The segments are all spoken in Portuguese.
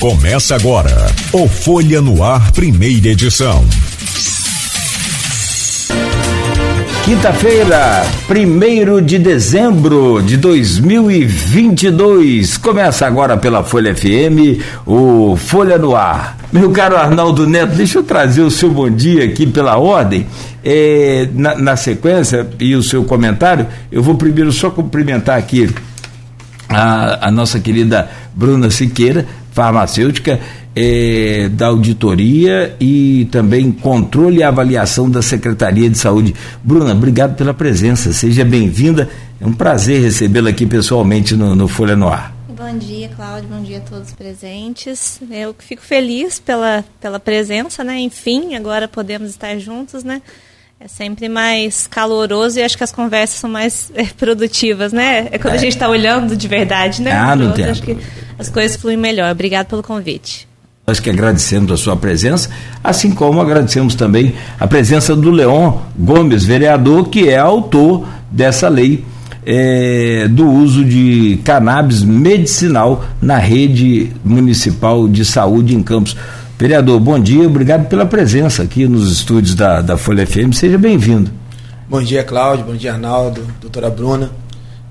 Começa agora o Folha no Ar, primeira edição. Quinta-feira, 1 de dezembro de 2022. Começa agora pela Folha FM, o Folha no Ar. Meu caro Arnaldo Neto, deixa eu trazer o seu bom dia aqui pela ordem. É, na, na sequência e o seu comentário, eu vou primeiro só cumprimentar aqui a, a nossa querida Bruna Siqueira, farmacêutica, é, da auditoria e também controle e avaliação da Secretaria de Saúde. Bruna, obrigado pela presença, seja bem-vinda. É um prazer recebê-la aqui pessoalmente no, no Folha no Ar. Bom dia, Cláudio. Bom dia a todos presentes. Eu fico feliz pela, pela presença, né? Enfim, agora podemos estar juntos, né? É sempre mais caloroso e acho que as conversas são mais é, produtivas, né? É quando é. a gente está olhando de verdade, né? Ah, não tem. Acho que as coisas fluem melhor. Obrigado pelo convite. Nós que agradecemos a sua presença, assim como agradecemos também a presença do Leon Gomes, vereador, que é autor dessa lei é, do uso de cannabis medicinal na rede municipal de saúde em Campos. Vereador, bom dia, obrigado pela presença aqui nos estúdios da, da Folha FM, seja bem-vindo. Bom dia, Cláudio, bom dia, Arnaldo, doutora Bruna.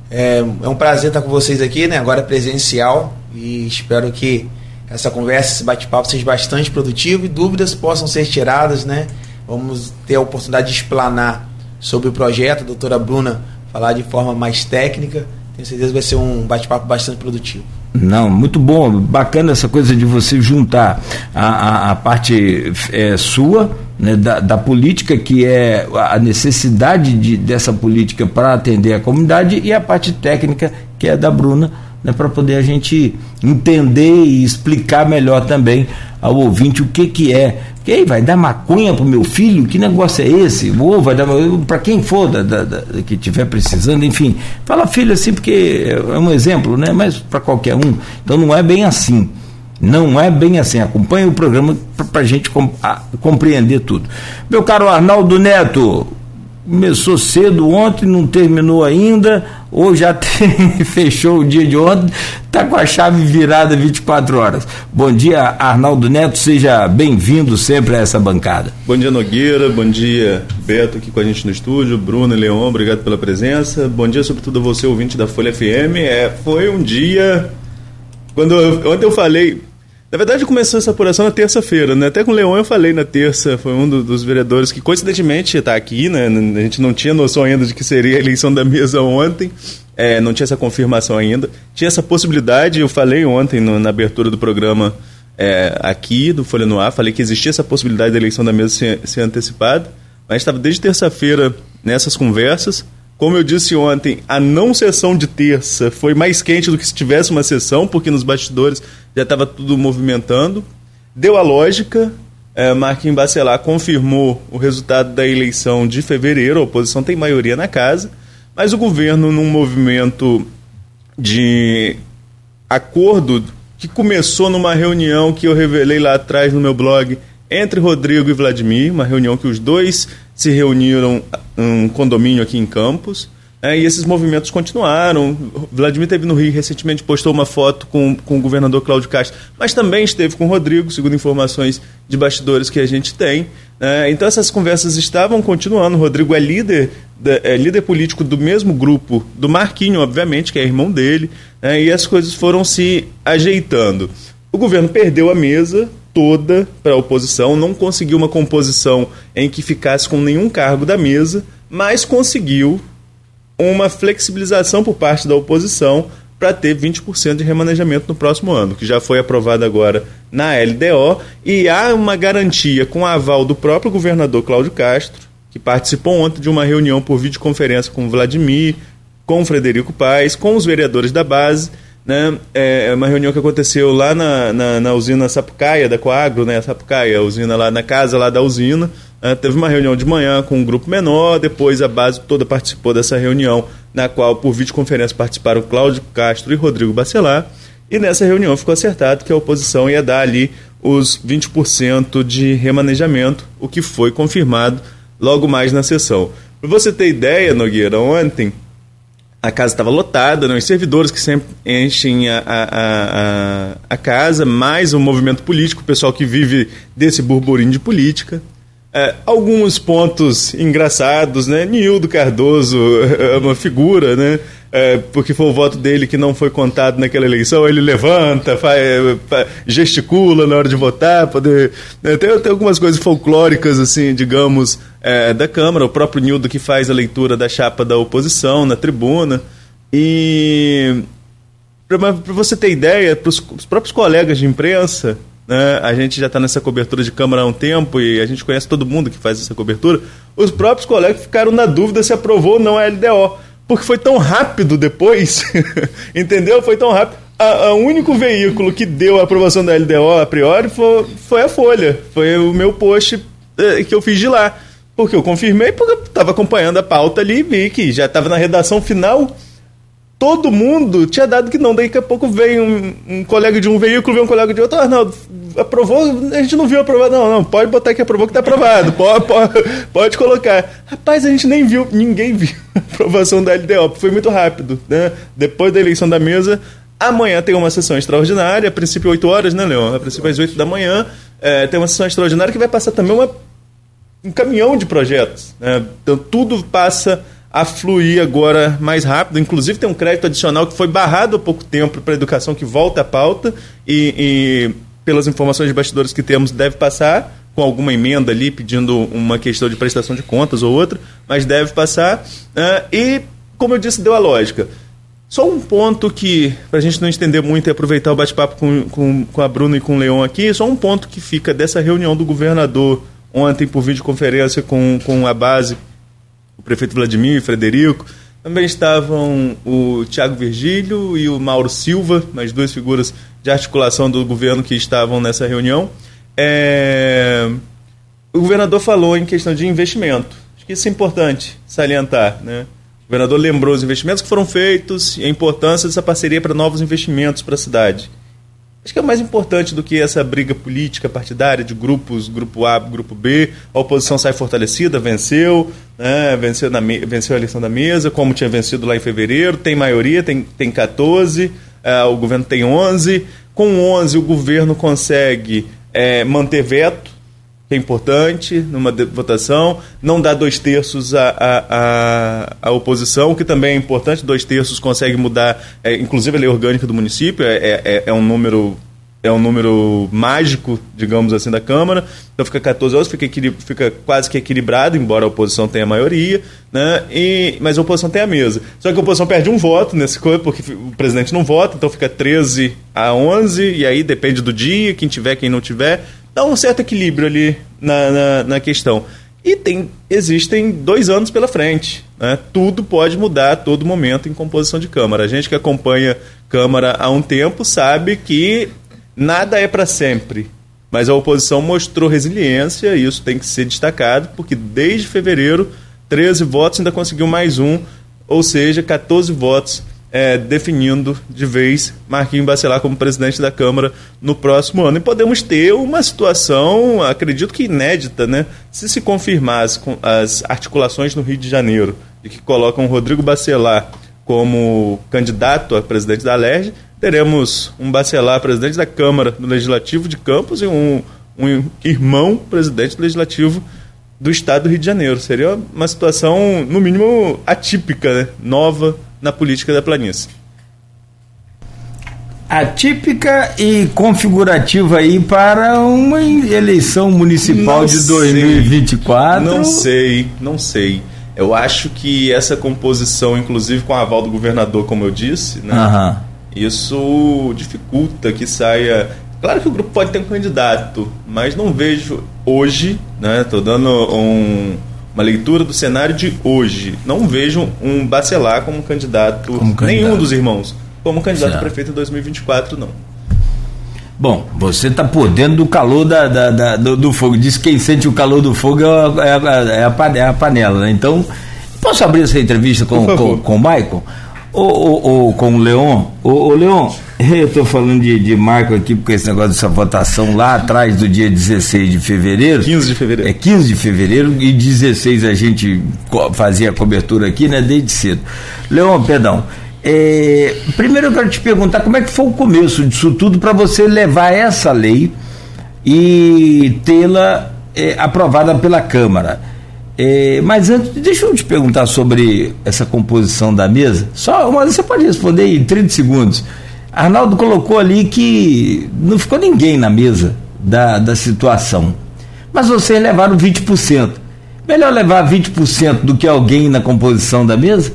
É, é, um prazer estar com vocês aqui, né? agora presencial, e espero que essa conversa, esse bate-papo seja bastante produtivo e dúvidas possam ser tiradas, né? Vamos ter a oportunidade de explanar sobre o projeto, a doutora Bruna falar de forma mais técnica. Tenho certeza que vai ser um bate-papo bastante produtivo. Não, muito bom, bacana essa coisa de você juntar a, a, a parte é, sua, né, da, da, política, que é a necessidade de, dessa política para atender a comunidade, e a parte técnica, que é da Bruna, né, para poder a gente entender e explicar melhor também ao ouvinte o que, que é e aí, vai dar maconha pro meu filho? Que negócio é esse? Ou vai dar para quem for da, da, da, que estiver precisando, enfim. Fala filho assim, porque é um exemplo, né? Mas para qualquer um. Então não é bem assim. Não é bem assim. Acompanhe o programa para a gente compreender tudo. Meu caro Arnaldo Neto, começou cedo ontem, não terminou ainda, ou já tem, fechou o dia de ontem, está com a chave virada 24 horas. Bom dia, Arnaldo Neto, seja bem-vindo sempre a essa bancada. Bom dia, Nogueira, bom dia, Beto aqui com a gente no estúdio, Bruno e Leon, obrigado pela presença. Bom dia, sobretudo, a você, ouvinte da Folha FM. É, foi um dia. Quando eu, ontem eu falei, na verdade, começou essa apuração na terça-feira, né? Até com o Leão eu falei na terça, foi um do, dos vereadores que coincidentemente está aqui, né? A gente não tinha noção ainda de que seria a eleição da mesa ontem, é, não tinha essa confirmação ainda. Tinha essa possibilidade, eu falei ontem no, na abertura do programa é, aqui do Folha no Ar, falei que existia essa possibilidade da eleição da mesa ser, ser antecipada, mas estava desde terça-feira nessas conversas. Como eu disse ontem, a não sessão de terça foi mais quente do que se tivesse uma sessão, porque nos bastidores já estava tudo movimentando. Deu a lógica, é, Marquinhos Bacelar confirmou o resultado da eleição de fevereiro, a oposição tem maioria na casa, mas o governo, num movimento de acordo que começou numa reunião que eu revelei lá atrás no meu blog entre Rodrigo e Vladimir, uma reunião que os dois se reuniram um condomínio aqui em Campos. É, e esses movimentos continuaram. Vladimir teve no Rio recentemente, postou uma foto com, com o governador Cláudio Castro, mas também esteve com o Rodrigo, segundo informações de bastidores que a gente tem. É, então essas conversas estavam continuando. O Rodrigo é líder, é líder político do mesmo grupo do Marquinho, obviamente, que é irmão dele, é, e as coisas foram se ajeitando. O governo perdeu a mesa, toda para a oposição, não conseguiu uma composição em que ficasse com nenhum cargo da mesa, mas conseguiu uma flexibilização por parte da oposição para ter 20% de remanejamento no próximo ano, que já foi aprovado agora na LDO, e há uma garantia com aval do próprio governador Cláudio Castro, que participou ontem de uma reunião por videoconferência com Vladimir, com Frederico Paes, com os vereadores da base, né? É, é uma reunião que aconteceu lá na, na, na, usina Sapucaia, da Coagro, né? Sapucaia, a usina lá na casa lá da usina. Né? Teve uma reunião de manhã com um grupo menor, depois a base toda participou dessa reunião, na qual, por videoconferência, participaram Cláudio Castro e Rodrigo Bacelar. E nessa reunião ficou acertado que a oposição ia dar ali os 20% de remanejamento, o que foi confirmado logo mais na sessão. Para você ter ideia, Nogueira, ontem a casa estava lotada, né? os servidores que sempre enchem a, a, a, a, casa, mais o movimento político, o pessoal que vive desse burburinho de política. É, alguns pontos engraçados, né? Nildo Cardoso é uma figura, né? É, porque foi o voto dele que não foi contado naquela eleição, ele levanta, faz, gesticula na hora de votar, poder, né? tem, tem, algumas coisas folclóricas, assim, digamos, é, da Câmara, o próprio Nildo que faz a leitura da chapa da oposição na tribuna, e para você ter ideia, para os próprios colegas de imprensa, né? A gente já está nessa cobertura de Câmara há um tempo e a gente conhece todo mundo que faz essa cobertura. Os próprios colegas ficaram na dúvida se aprovou ou não a LDO. Porque foi tão rápido depois, entendeu? Foi tão rápido. O único veículo que deu a aprovação da LDO a priori foi, foi a Folha. Foi o meu post eh, que eu fiz de lá. Porque eu confirmei, porque eu estava acompanhando a pauta ali e vi que já estava na redação final todo mundo tinha dado que não. Daí daqui a pouco veio um, um colega de um veículo, veio um colega de outro. Ah, não, aprovou, a gente não viu aprovado. Não, não, pode botar que aprovou que está aprovado. Pode, pode, pode colocar. Rapaz, a gente nem viu, ninguém viu a aprovação da LDO. Foi muito rápido, né? Depois da eleição da mesa, amanhã tem uma sessão extraordinária, a princípio 8 horas, né, Leon? A princípio às 8 da manhã. É, tem uma sessão extraordinária que vai passar também uma, um caminhão de projetos. Né? Então tudo passa a fluir agora mais rápido. Inclusive tem um crédito adicional que foi barrado há pouco tempo para a educação que volta à pauta e, e, pelas informações de bastidores que temos deve passar com alguma emenda ali pedindo uma questão de prestação de contas ou outra, mas deve passar. Uh, e como eu disse, deu a lógica. Só um ponto que, para a gente não estender muito e aproveitar o bate-papo com, com, com a Bruna e com o Leão aqui, só um ponto que fica dessa reunião do governador ontem por videoconferência com, com a base o prefeito Vladimir e Frederico. Também estavam o Tiago Virgílio e o Mauro Silva, mais duas figuras de articulação do governo que estavam nessa reunião. É... O governador falou em questão de investimento. Acho que isso é importante salientar. Né? O governador lembrou os investimentos que foram feitos e a importância dessa parceria para novos investimentos para a cidade. Acho que é mais importante do que essa briga política partidária de grupos, grupo A, grupo B. A oposição sai fortalecida, venceu, né, venceu, na, venceu a eleição da mesa, como tinha vencido lá em fevereiro, tem maioria, tem, tem 14, é, o governo tem 11. Com 11, o governo consegue é, manter veto, que é importante numa votação, não dá dois terços à, à, à, oposição, que também é importante, dois terços consegue mudar, é, inclusive a lei orgânica do município, é, é, é, um número é um número mágico, digamos assim, da Câmara. Então fica 14 horas, fica, fica quase que equilibrado, embora a oposição tenha a maioria, né? E, mas a oposição tem a mesa. Só que a oposição perde um voto nesse coisa, porque o presidente não vota, então fica 13 a 11, e aí depende do dia, quem tiver, quem não tiver dá um certo equilíbrio ali na, na, na questão. E tem, existem dois anos pela frente. Né? Tudo pode mudar a todo momento em composição de Câmara. A gente que acompanha Câmara há um tempo sabe que nada é para sempre. Mas a oposição mostrou resiliência e isso tem que ser destacado, porque desde fevereiro, 13 votos ainda conseguiu mais um, ou seja, 14 votos é, definindo de vez Marquinhos Bacelar como presidente da Câmara no próximo ano. E podemos ter uma situação, acredito que inédita, né? Se se confirmar as, as articulações no Rio de Janeiro e que colocam Rodrigo Bacelar como candidato a presidente da LERJ, teremos um Bacelar presidente da Câmara do Legislativo de Campos e um, um irmão presidente do Legislativo do Estado do Rio de Janeiro. Seria uma situação, no mínimo, atípica, né? nova na política da planície. Atípica e configurativa aí para uma eleição municipal não de 2024? Não sei, não sei. Eu acho que essa composição, inclusive com a aval do governador, como eu disse, né, uhum. Isso dificulta que saia. Claro que o grupo pode ter um candidato, mas não vejo hoje, né? Estou dando um, uma leitura do cenário de hoje. Não vejo um Bacelar como candidato, como candidato. nenhum dos irmãos, como candidato a prefeito em 2024, não. Bom, você está por dentro do calor da, da, da do, do, fogo. Diz que quem sente o calor do fogo é a, é a, é a, é a panela, né? Então, posso abrir essa entrevista com, com, com o Michael? Ou, ou, ou, com o Leon? Ô, Leon, Eu estou falando de, de marco aqui, porque esse negócio dessa votação lá atrás do dia 16 de fevereiro. 15 de fevereiro. É 15 de fevereiro e 16 a gente fazia a cobertura aqui, né? Desde cedo. Leão, perdão. É, primeiro eu quero te perguntar como é que foi o começo disso tudo para você levar essa lei e tê-la é, aprovada pela Câmara. É, mas antes, deixa eu te perguntar sobre essa composição da mesa. Só uma você pode responder em 30 segundos. Arnaldo colocou ali que não ficou ninguém na mesa da, da situação. Mas vocês levaram 20%. Melhor levar 20% do que alguém na composição da mesa?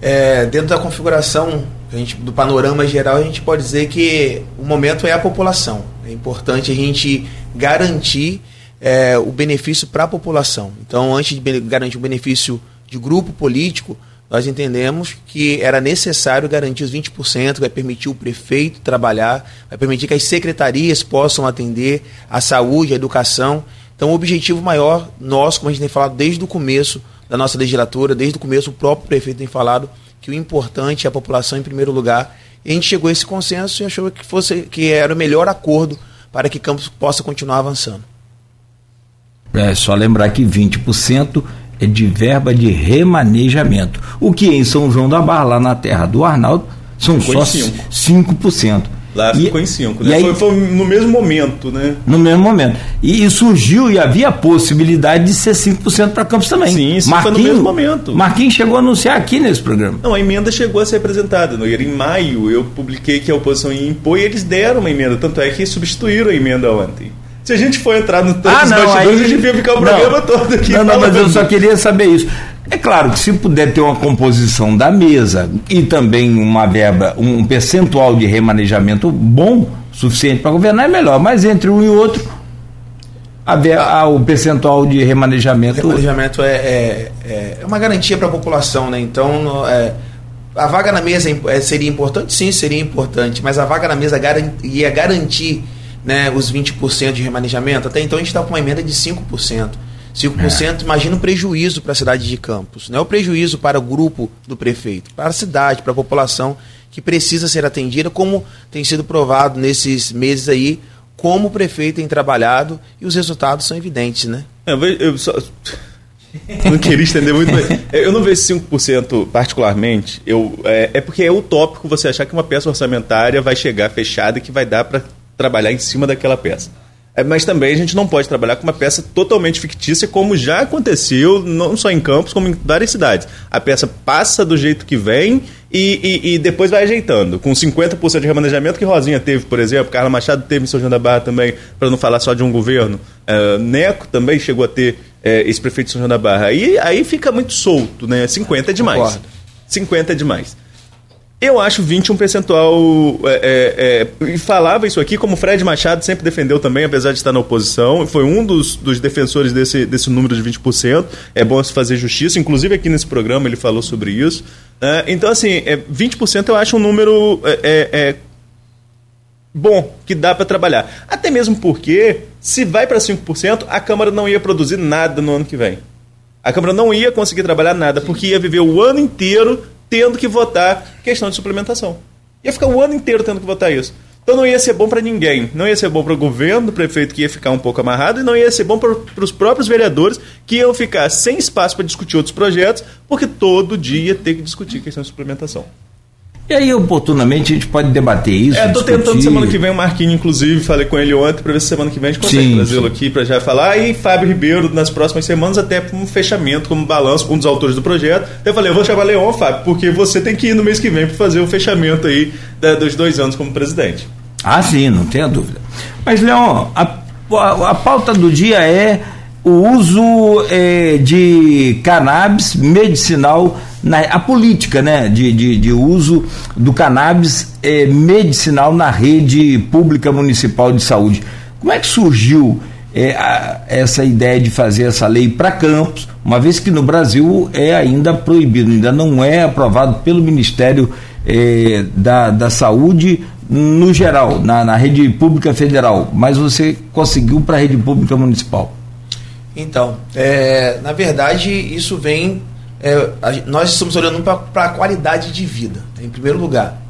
É, dentro da configuração gente, do panorama geral, a gente pode dizer que o momento é a população. É importante a gente garantir é, o benefício para a população. Então, antes de garantir o benefício de grupo político, nós entendemos que era necessário garantir os 20%, vai permitir o prefeito trabalhar, vai permitir que as secretarias possam atender a saúde, a educação. Então, o objetivo maior nosso, como a gente tem falado desde o começo da nossa legislatura, desde o começo o próprio prefeito tem falado que o importante é a população em primeiro lugar. E a gente chegou a esse consenso e achou que fosse que era o melhor acordo para que Campos possa continuar avançando. É só lembrar que 20% é de verba de remanejamento. O que em São João da Barra, lá na terra do Arnaldo, são Ficou só 5%. 5%. Lá e, ficou em 5, né? Aí, foi, foi, no mesmo momento, né? No mesmo momento. E, e surgiu e havia a possibilidade de ser 5% para Campos também. Sim, Marquinhos, foi no mesmo momento. Marquinhos chegou a anunciar aqui nesse programa. Não, a emenda chegou a ser apresentada. No, em maio eu publiquei que a oposição ia impor e eles deram uma emenda. Tanto é que substituíram a emenda ontem. Se a gente for entrar no tanto ah, não, bastidores, aí... a gente ia ficar o programa não, todo aqui. Não, não, mas eu só queria saber isso. É claro que se puder ter uma composição da mesa e também uma verba, um percentual de remanejamento bom, suficiente para governar, é melhor. Mas entre um e outro, a, a, o percentual de remanejamento. Remanejamento é, é, é uma garantia para a população, né? Então, é, a vaga na mesa é, seria importante? Sim, seria importante, mas a vaga na mesa ia garantir né, os 20% de remanejamento, até então a gente está com uma emenda de 5%. 5%, é. imagina o prejuízo para a cidade de Campos. Não é o prejuízo para o grupo do prefeito, para a cidade, para a população que precisa ser atendida, como tem sido provado nesses meses aí, como o prefeito tem trabalhado e os resultados são evidentes, né? É, eu, eu só... não queria estender muito, mas eu não vejo esse 5% particularmente. Eu, é, é porque é utópico você achar que uma peça orçamentária vai chegar fechada e que vai dar para trabalhar em cima daquela peça. É, mas também a gente não pode trabalhar com uma peça totalmente fictícia, como já aconteceu, não só em Campos, como em várias cidades. A peça passa do jeito que vem e, e, e depois vai ajeitando. Com 50% de remanejamento que Rosinha teve, por exemplo, Carla Machado teve em São João da Barra também, para não falar só de um governo. É, Neco também chegou a ter é, esse prefeito de São João da Barra. E aí fica muito solto, né? 50 é demais. Concordo. 50 é demais. Eu acho 20 um percentual. É, é, é, e falava isso aqui, como o Fred Machado sempre defendeu também, apesar de estar na oposição. Foi um dos, dos defensores desse, desse número de 20%. É bom se fazer justiça. Inclusive aqui nesse programa ele falou sobre isso. É, então, assim, é, 20% eu acho um número é, é, bom, que dá para trabalhar. Até mesmo porque, se vai para 5%, a Câmara não ia produzir nada no ano que vem. A Câmara não ia conseguir trabalhar nada, porque ia viver o ano inteiro tendo que votar questão de suplementação. Ia ficar o ano inteiro tendo que votar isso. Então não ia ser bom para ninguém. Não ia ser bom para o governo, o prefeito que ia ficar um pouco amarrado, e não ia ser bom para os próprios vereadores que iam ficar sem espaço para discutir outros projetos, porque todo dia ter que discutir questão de suplementação. E aí, oportunamente, a gente pode debater isso. É, tô discutir. tentando semana que vem o Marquinhos, inclusive, falei com ele ontem para ver se semana que vem a gente consegue trazê-lo aqui para já falar. E Fábio Ribeiro, nas próximas semanas, até para um fechamento, como balanço, um dos autores do projeto. Eu falei, eu vou chamar Leon, Fábio, porque você tem que ir no mês que vem para fazer o fechamento aí da, dos dois anos como presidente. Ah, sim, não tenha dúvida. Mas, Leon, a, a, a pauta do dia é o uso é, de cannabis medicinal na, a política né, de, de, de uso do cannabis é, medicinal na rede pública municipal de saúde. Como é que surgiu é, a, essa ideia de fazer essa lei para Campos, uma vez que no Brasil é ainda proibido, ainda não é aprovado pelo Ministério da, da Saúde no geral, na, na rede pública federal, mas você conseguiu para a rede pública municipal? Então, é, na verdade, isso vem é, a, nós estamos olhando para a qualidade de vida, em primeiro lugar.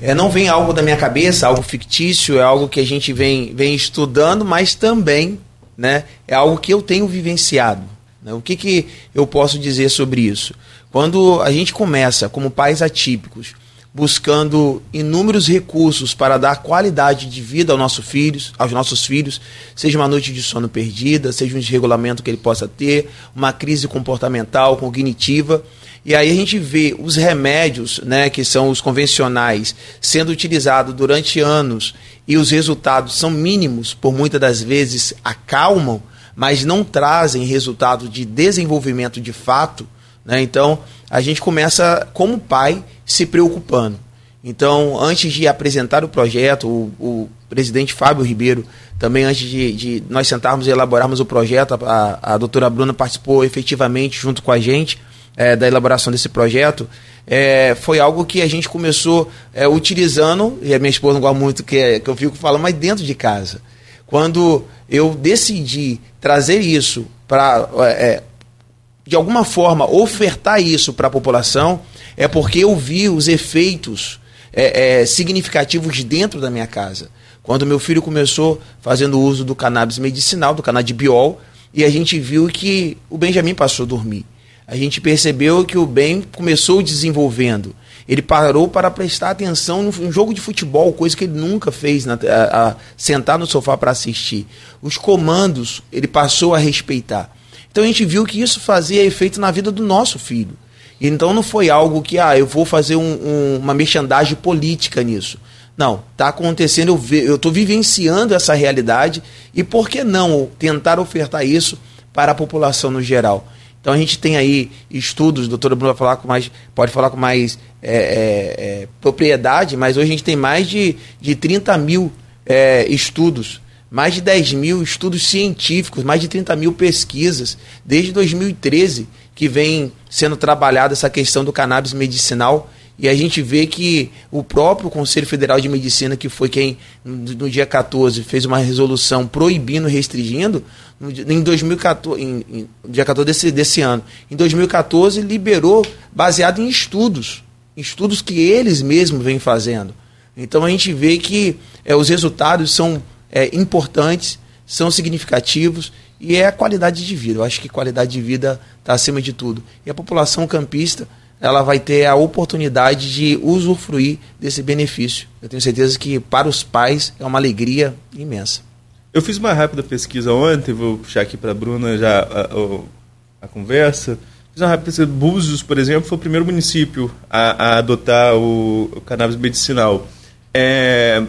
é, não vem algo da minha cabeça, algo fictício, é algo que a gente vem, vem estudando, mas também né, é algo que eu tenho vivenciado. Né? O que, que eu posso dizer sobre isso? Quando a gente começa, como pais atípicos, buscando inúmeros recursos para dar qualidade de vida aos nossos filhos, aos nossos filhos, seja uma noite de sono perdida, seja um desregulamento que ele possa ter, uma crise comportamental, cognitiva, e aí a gente vê os remédios, né, que são os convencionais, sendo utilizados durante anos e os resultados são mínimos, por muitas das vezes acalmam, mas não trazem resultado de desenvolvimento de fato. Né? Então a gente começa, como pai, se preocupando. Então, antes de apresentar o projeto, o, o presidente Fábio Ribeiro, também antes de, de, nós sentarmos e elaborarmos o projeto, a, a doutora Bruna participou efetivamente junto com a gente é, da elaboração desse projeto, é, foi algo que a gente começou é, utilizando, e a minha esposa não gosta muito que, que eu fico falando, mas dentro de casa. Quando eu decidi trazer isso para, é, de alguma forma, ofertar isso para a população, é porque eu vi os efeitos é, é, significativos dentro da minha casa. Quando meu filho começou fazendo uso do cannabis medicinal, do canabidiol, e a gente viu que o Benjamin passou a dormir a gente percebeu que o bem começou desenvolvendo. Ele parou para prestar atenção num jogo de futebol, coisa que ele nunca fez, na, a, a sentar no sofá para assistir. Os comandos ele passou a respeitar. Então a gente viu que isso fazia efeito na vida do nosso filho. Então não foi algo que, ah, eu vou fazer um, um, uma merchandagem política nisso. Não, está acontecendo, eu estou vivenciando essa realidade e por que não tentar ofertar isso para a população no geral? Então a gente tem aí estudos, doutor Bruno vai falar com mais, pode falar com mais é, é, é, propriedade, mas hoje a gente tem mais de, de 30 mil é, estudos, mais de 10 mil estudos científicos, mais de 30 mil pesquisas, desde 2013, que vem sendo trabalhada essa questão do cannabis medicinal e a gente vê que o próprio Conselho Federal de Medicina, que foi quem, no dia 14, fez uma resolução proibindo, restringindo, em 2014, em, em, dia 14 desse, desse ano, em 2014 liberou baseado em estudos, estudos que eles mesmos vêm fazendo. Então a gente vê que é, os resultados são é, importantes, são significativos e é a qualidade de vida. Eu acho que qualidade de vida está acima de tudo. E a população campista ela vai ter a oportunidade de usufruir desse benefício. Eu tenho certeza que para os pais é uma alegria imensa. Eu fiz uma rápida pesquisa ontem, vou puxar aqui para a Bruna já a, a, conversa. Fiz uma rápida pesquisa. Búzios, por exemplo, foi o primeiro município a, a adotar o, o, cannabis medicinal. É,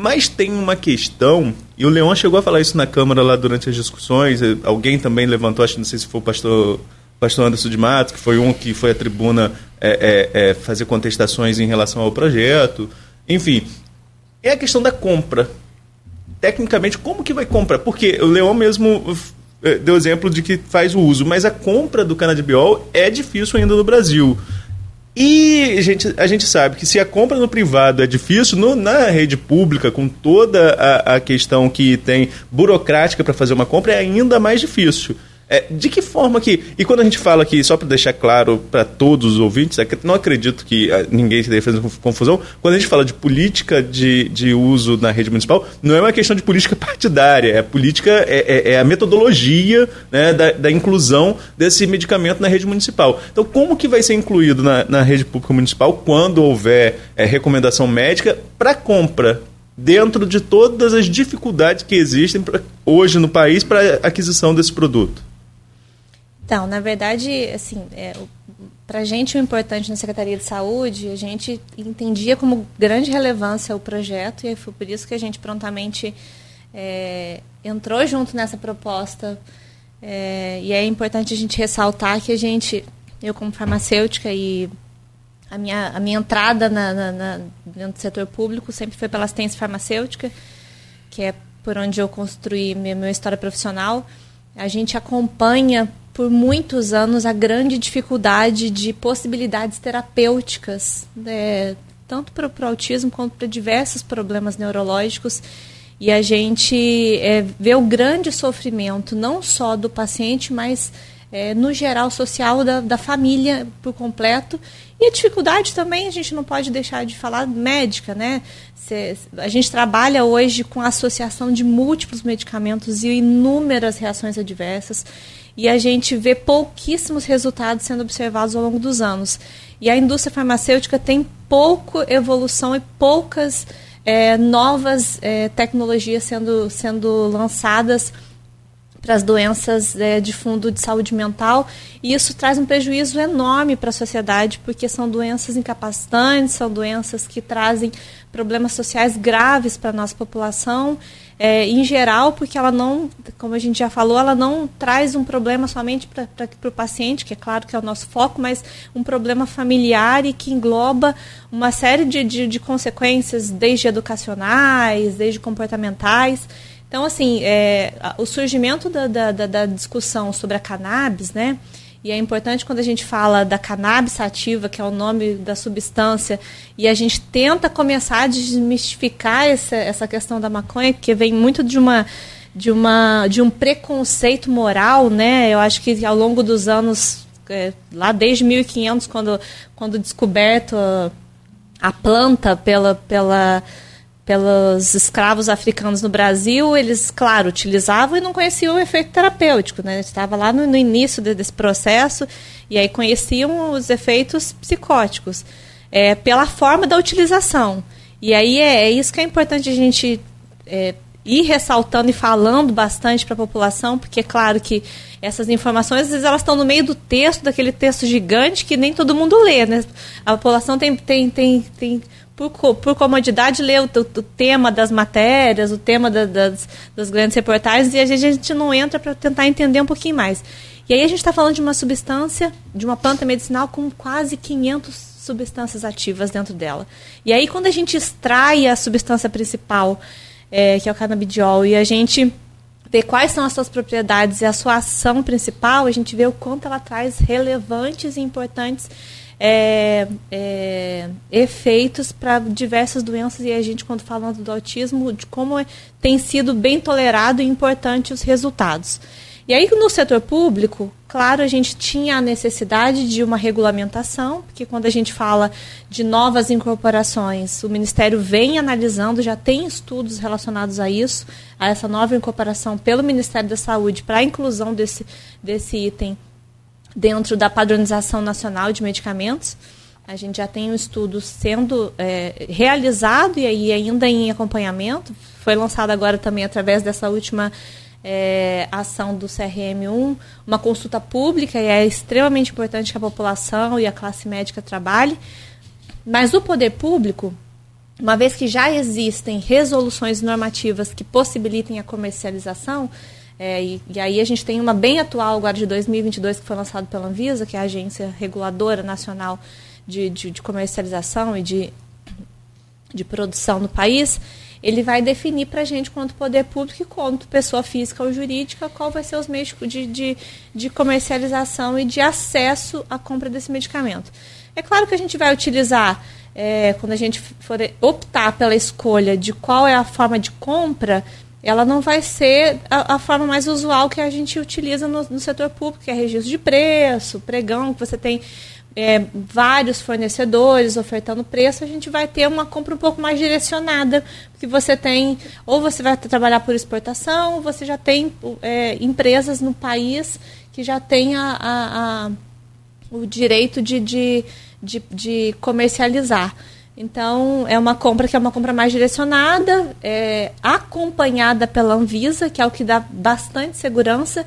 mas tem uma questão, e o Leão chegou a falar isso na Câmara lá durante as discussões, alguém também levantou, acho não sei se foi o pastor pastor Anderson de Matos, que foi um que foi à tribuna é, é, é, fazer contestações em relação ao projeto. Enfim, é a questão da compra. Tecnicamente, como que vai comprar? Porque o Leão mesmo é, deu exemplo de que faz o uso, mas a compra do canabidiol é difícil ainda no Brasil. E a gente, a gente sabe que se a compra no privado é difícil, no, na rede pública, com toda a, a questão que tem burocrática para fazer uma compra, é ainda mais difícil. É, de que forma que. E quando a gente fala aqui, só para deixar claro para todos os ouvintes, é não acredito que ah, ninguém esteja fazendo confusão, quando a gente fala de política de, de uso na rede municipal, não é uma questão de política partidária, é política, é, é, é a metodologia né, da, da, inclusão desse medicamento na rede municipal. Então, como que vai ser incluído na, na rede pública municipal quando houver é, recomendação médica para compra dentro de todas as dificuldades que existem hoje no país para aquisição desse produto? Então, na verdade, assim, é, para a gente o importante na Secretaria de Saúde, a gente entendia como grande relevância o projeto e foi por isso que a gente prontamente é, entrou junto nessa proposta. É, e é importante a gente ressaltar que a gente, eu como farmacêutica e a minha, a minha entrada na, na, na, dentro do setor público sempre foi pela assistência farmacêutica, que é por onde eu construí minha, minha história profissional. A gente acompanha por muitos anos a grande dificuldade de possibilidades terapêuticas, né, tanto para o autismo quanto para diversos problemas neurológicos. E a gente é, vê o grande sofrimento, não só do paciente, mas é, no geral social da, da família por completo. E a dificuldade também, a gente não pode deixar de falar médica, né? Cê, a gente trabalha hoje com a associação de múltiplos medicamentos e inúmeras reações adversas e a gente vê pouquíssimos resultados sendo observados ao longo dos anos. E a indústria farmacêutica tem pouco evolução e poucas é, novas é, tecnologias sendo, sendo lançadas para as doenças é, de fundo de saúde mental e isso traz um prejuízo enorme para a sociedade porque são doenças incapacitantes, são doenças que trazem problemas sociais graves para a nossa população é, em geral, porque ela não, como a gente já falou, ela não traz um problema somente para o paciente, que é claro que é o nosso foco, mas um problema familiar e que engloba uma série de, de, de consequências, desde educacionais, desde comportamentais. Então, assim, é, o surgimento da, da, da, discussão sobre a cannabis, né? E é importante quando a gente fala da cannabis ativa, que é o nome da substância, e a gente tenta começar a desmistificar essa, essa questão da maconha, que vem muito de uma de uma de um preconceito moral, né? Eu acho que ao longo dos anos, é, lá desde 1500, quando quando descoberto a, a planta pela pela pelos escravos africanos no Brasil, eles, claro, utilizavam e não conheciam o efeito terapêutico, né? Estava lá no, no início de, desse processo e aí conheciam os efeitos psicóticos é, pela forma da utilização. E aí é, é isso que é importante a gente é, ir ressaltando e falando bastante para a população, porque é claro que essas informações, às vezes, elas estão no meio do texto, daquele texto gigante que nem todo mundo lê, né? A população tem, tem, tem, tem por, por comodidade, ler o, o, tema das matérias, o tema da, das, das grandes reportagens, e a gente, a gente não entra para tentar entender um pouquinho mais. E aí a gente está falando de uma substância, de uma planta medicinal com quase 500 substâncias ativas dentro dela. E aí quando a gente extrai a substância principal, é, que é o canabidiol, e a gente vê quais são as suas propriedades e a sua ação principal, a gente vê o quanto ela traz relevantes e importantes é, é, efeitos para diversas doenças e a gente, quando falando do autismo, de como é, tem sido bem tolerado e importante os resultados. E aí, no setor público, claro, a gente tinha a necessidade de uma regulamentação, porque quando a gente fala de novas incorporações, o Ministério vem analisando, já tem estudos relacionados a isso, a essa nova incorporação pelo Ministério da Saúde para a inclusão desse, desse item dentro da padronização nacional de medicamentos. A gente já tem um estudo sendo é, realizado e aí ainda em acompanhamento. Foi lançado agora também através dessa última é, ação do CRM1, uma consulta pública, e é extremamente importante que a população e a classe médica trabalhe. Mas o poder público, uma vez que já existem resoluções normativas que possibilitem a comercialização, é, e, e, aí a gente tem uma bem atual agora de 2022 que foi lançado pela Anvisa, que é a Agência Reguladora Nacional de, de, de Comercialização e de, de Produção no país. Ele vai definir para a gente, quanto poder público e quanto pessoa física ou jurídica, qual vai ser os meios de, de, de comercialização e de acesso à compra desse medicamento. É claro que a gente vai utilizar, é, quando a gente for optar pela escolha de qual é a forma de compra, ela não vai ser a, a, forma mais usual que a gente utiliza no, no, setor público, que é registro de preço, pregão, que você tem é, vários fornecedores ofertando preço, a gente vai ter uma compra um pouco mais direcionada, porque você tem, ou você vai trabalhar por exportação, ou você já tem é, empresas no país que já têm a, a, a o direito de, de, de, de comercializar. Então, é uma compra que é uma compra mais direcionada, é, acompanhada pela Anvisa, que é o que dá bastante segurança.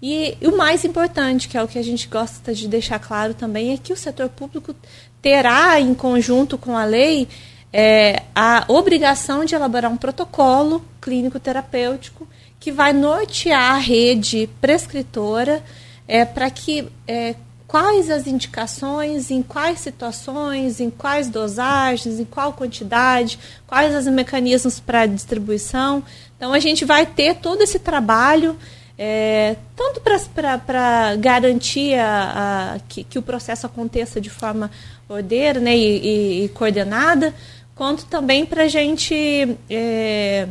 E, e, o mais importante, que é o que a gente gosta de deixar claro também, é que o setor público terá, em conjunto com a lei, é, a obrigação de elaborar um protocolo clínico terapêutico que vai nortear a rede prescritora é, para que é, quais as indicações, em quais situações, em quais dosagens, em qual quantidade, quais os mecanismos para distribuição. Então, a gente vai ter todo esse trabalho, é, tanto para garantir a, a, que, que, o processo aconteça de forma ordeira né, e, e, e coordenada, quanto também para a gente. É,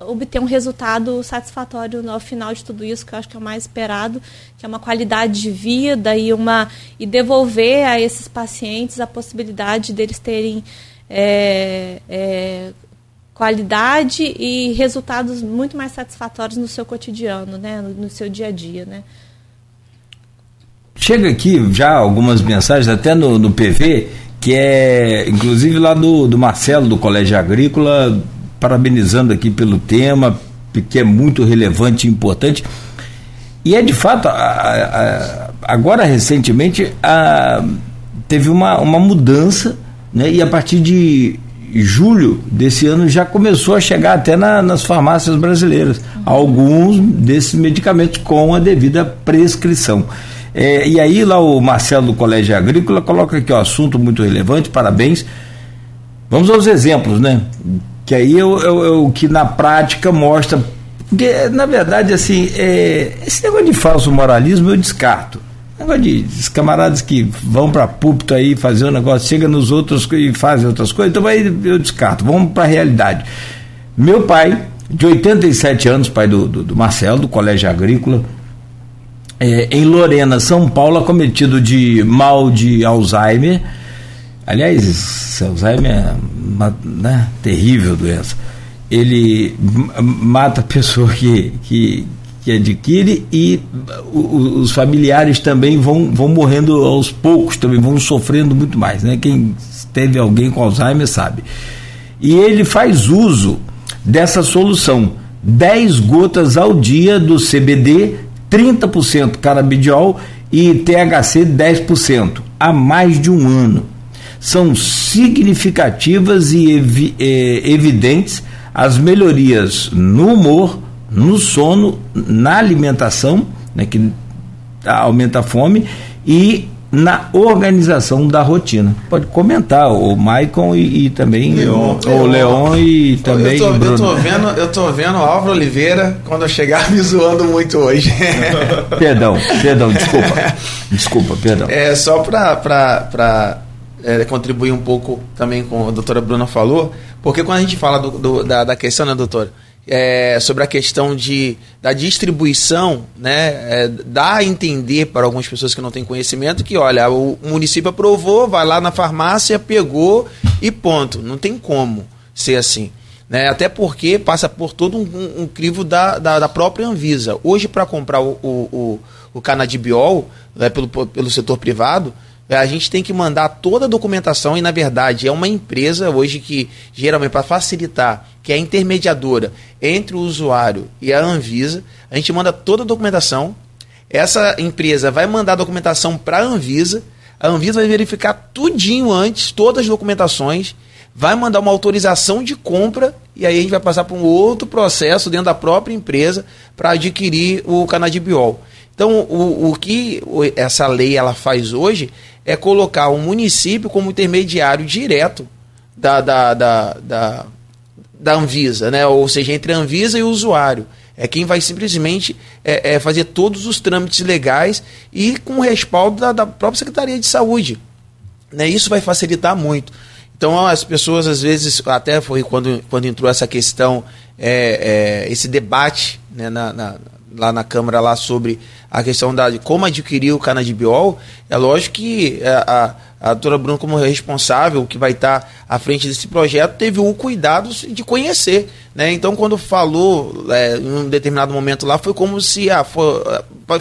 obter um resultado satisfatório ao final de tudo isso, que eu acho que é o mais esperado, que é uma qualidade de vida e uma e devolver a esses pacientes a possibilidade deles terem é, é, qualidade e resultados muito mais satisfatórios no seu cotidiano, né, no, no seu dia a dia, né. Chega aqui já algumas mensagens, até no, no PV, que é inclusive lá do, do Marcelo, do Colégio Agrícola, parabenizando aqui pelo tema, que é muito relevante e importante. E é de fato, a, a, agora recentemente a, teve uma, uma mudança, né, e a partir de julho desse ano já começou a chegar até na, nas farmácias brasileiras alguns desses medicamentos com a devida prescrição. É, e aí lá o Marcelo do Colégio Agrícola coloca aqui o assunto muito relevante, parabéns. Vamos aos exemplos, né? Que aí é o, que na prática mostra. Porque, na verdade, assim, é, esse negócio de falso moralismo eu descarto. Negócio de camaradas que vão para púlpito aí fazer um negócio, chega nos outros e fazem outras coisas, então aí eu descarto. Vamos para a realidade. Meu pai, de 87 anos, pai do, do, do Marcelo, do Colégio Agrícola, é, em Lorena, São Paulo, acometido de mal de Alzheimer. Aliás, Alzheimer é uma né, terrível doença. Ele mata a pessoa que, que, que adquire e os familiares também vão, vão morrendo aos poucos, também vão sofrendo muito mais. Né? Quem teve alguém com Alzheimer sabe. E ele faz uso dessa solução. 10 gotas ao dia do CBD 30% canabidiol e THC 10%, há mais de um ano. São significativas e evi eh, evidentes as melhorias no humor, no sono, na alimentação, né, que aumenta a fome, e na organização da rotina. Pode comentar o Maicon e, e também Leon, o, Leon e também eu tô, eu tô vendo eu tô vendo o Álvaro Oliveira quando eu chegar me zoando muito hoje. perdão, perdão, desculpa, desculpa, perdão. É só para é, contribuir um pouco também com a doutora Bruna falou, porque quando a gente fala do, do, da, da questão, né, doutora? é, sobre a questão de, da distribuição, né, é, dá a entender para algumas pessoas que não têm conhecimento que, olha, o município aprovou, vai lá na farmácia, pegou e ponto. Não tem como ser assim. Né? Até porque passa por todo um, um crivo da, da, da, própria Anvisa. Hoje, para comprar o, o, o, o né, pelo, pelo setor privado, a gente tem que mandar toda a documentação e, na verdade, é uma empresa hoje que, geralmente, para facilitar, que é intermediadora entre o usuário e a Anvisa, a gente manda toda a documentação. Essa empresa vai mandar a documentação para a Anvisa, a Anvisa vai verificar tudinho antes, todas as documentações, vai mandar uma autorização de compra e aí a gente vai passar por um outro processo dentro da própria empresa para adquirir o canadibiol. Então, o, o que essa lei ela faz hoje é colocar o município como intermediário direto da, da, da, da, da Anvisa, né? ou seja, entre a Anvisa e o usuário. É quem vai simplesmente é, é fazer todos os trâmites legais e com o respaldo da, da própria Secretaria de Saúde. Né? Isso vai facilitar muito. Então as pessoas às vezes, até foi quando, quando entrou essa questão, é, é, esse debate né, na, na, lá na Câmara lá sobre a questão da, de como adquirir o canabidiol, é lógico que é, a, a, doutora Bruno, como responsável, que vai estar à frente desse projeto, teve o cuidado de conhecer. Né? Então, quando falou é, em um determinado momento lá, foi como se ah, foi,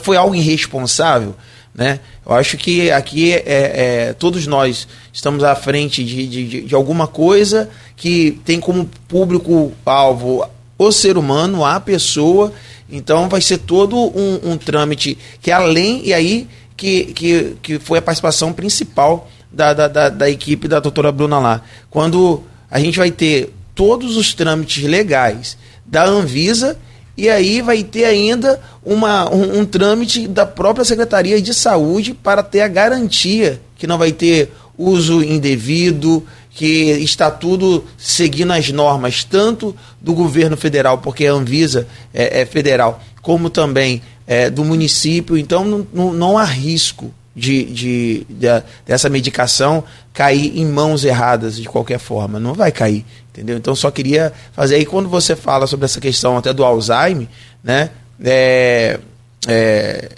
foi algo irresponsável. Né? Eu acho que aqui é, é, todos nós estamos à frente de, de, de alguma coisa que tem como público-alvo o ser humano, a pessoa, então vai ser todo um, um trâmite que além, e aí que, que, que foi a participação principal da, da, da, da equipe da doutora Bruna lá. Quando a gente vai ter todos os trâmites legais da Anvisa e aí vai ter ainda uma, um, um, trâmite da própria Secretaria de Saúde para ter a garantia que não vai ter uso indevido, que está tudo seguindo as normas, tanto do governo federal, porque a Anvisa é, é federal, como também é, do município. Então não, não, há risco de, de, de, dessa medicação cair em mãos erradas de qualquer forma. Não vai cair, entendeu? Então só queria fazer aí quando você fala sobre essa questão até do Alzheimer, né? É, é,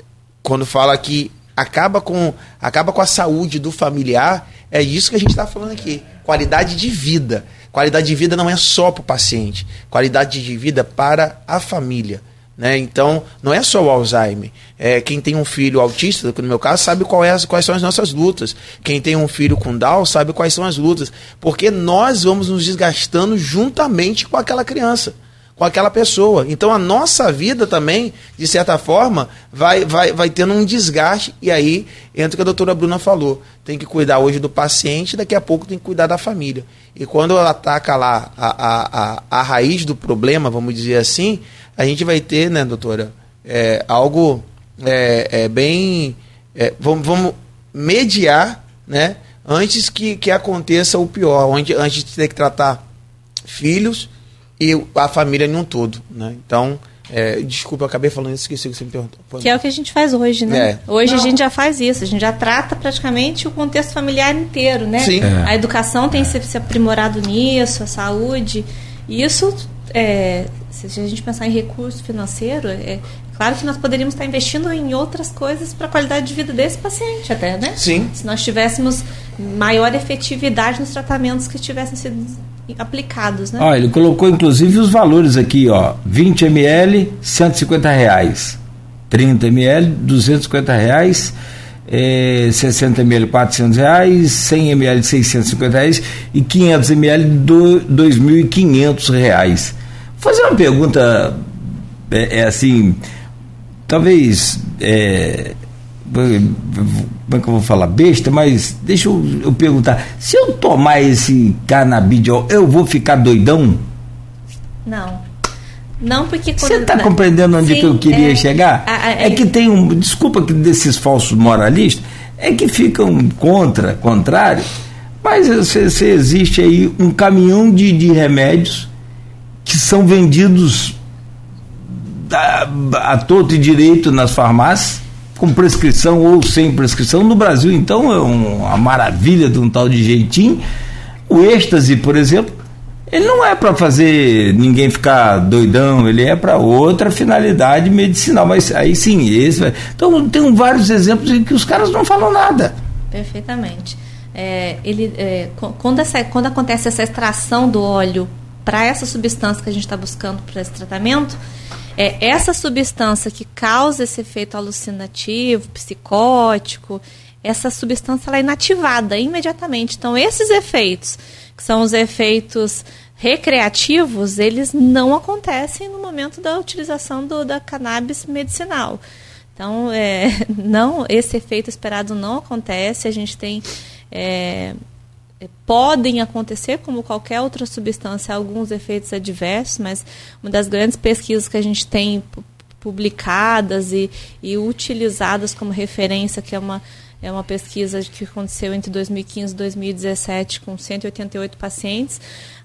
quando fala que acaba com, acaba com a saúde do familiar, é isso que a gente está falando aqui. Qualidade de vida. Qualidade de vida não é só para o paciente, qualidade de vida para a família. Né? Então, não é só o Alzheimer. É, quem tem um filho autista, no meu caso, sabe qual é quais são as nossas lutas. Quem tem um filho com Down sabe quais são as lutas. Porque nós vamos nos desgastando juntamente com aquela criança, com aquela pessoa. Então, a nossa vida também, de certa forma, vai, vai, vai tendo um desgaste. E aí entra o que a doutora Bruna falou. Tem que cuidar hoje do paciente, daqui a pouco tem que cuidar da família. E quando ataca lá a, a, a, a raiz do problema, vamos dizer assim, a gente vai ter, né, doutora, é, algo é, é bem. É, vamos, vamos mediar, né, antes que, que aconteça o pior, onde, antes de ter que tratar filhos e a família em um todo. Né? Então, é, desculpa, eu acabei falando isso, esqueci o que você me perguntou. Que é o que a gente faz hoje, né? É. Hoje Não. a gente já faz isso, a gente já trata praticamente o contexto familiar inteiro, né? Sim. É. A educação tem se, se aprimorado nisso, a saúde. E isso é, se a gente pensar em recurso financeiro, é claro que nós poderíamos estar investindo em outras coisas para a qualidade de vida desse paciente até, né? Sim. Se nós tivéssemos maior efetividade nos tratamentos que tivessem sido aplicados, né? Ó, ele colocou inclusive os valores aqui, ó, 20 ml, 150 reais, 30 ml, 250 reais, é, 60 ml 400 reais, 100 ml 650 reais. E 500 ml 2.500 reais. Vou fazer uma pergunta é, é assim, talvez é, como é que eu vou falar besta, mas deixa eu, eu perguntar, se eu tomar esse canabidiol, eu vou ficar doidão? Não. Não, porque Você está compreendendo onde Sim, que eu queria é, chegar? é, é, que tem um. Desculpa que desses falsos moralistas, é que ficam contra, contrário, mas se, se existe aí um caminhão de, de remédios que são vendidos a, a todo e direito nas farmácias, com prescrição ou sem prescrição. No Brasil, então, é um, uma maravilha de um tal de jeitinho. O êxtase, por exemplo, ele não é para fazer ninguém ficar doidão, ele é para outra finalidade medicinal. Mas aí sim, esse. Então tem vários exemplos em que os caras não falam nada. Perfeitamente. É, ele, é, quando, essa, quando acontece essa extração do óleo para essa substância que a gente está buscando para esse tratamento, é essa substância que causa esse efeito alucinativo, psicótico, essa substância ela é inativada imediatamente. Então, esses efeitos que são os efeitos recreativos, eles não acontecem no momento da utilização do, da cannabis medicinal. Então, é, não, esse efeito esperado não acontece. A gente tem é, podem acontecer, como qualquer outra substância, alguns efeitos adversos, mas uma das grandes pesquisas que a gente tem publicadas e, e utilizadas como referência, que é uma é uma pesquisa que aconteceu entre 2015 e 2017 com 188 pacientes.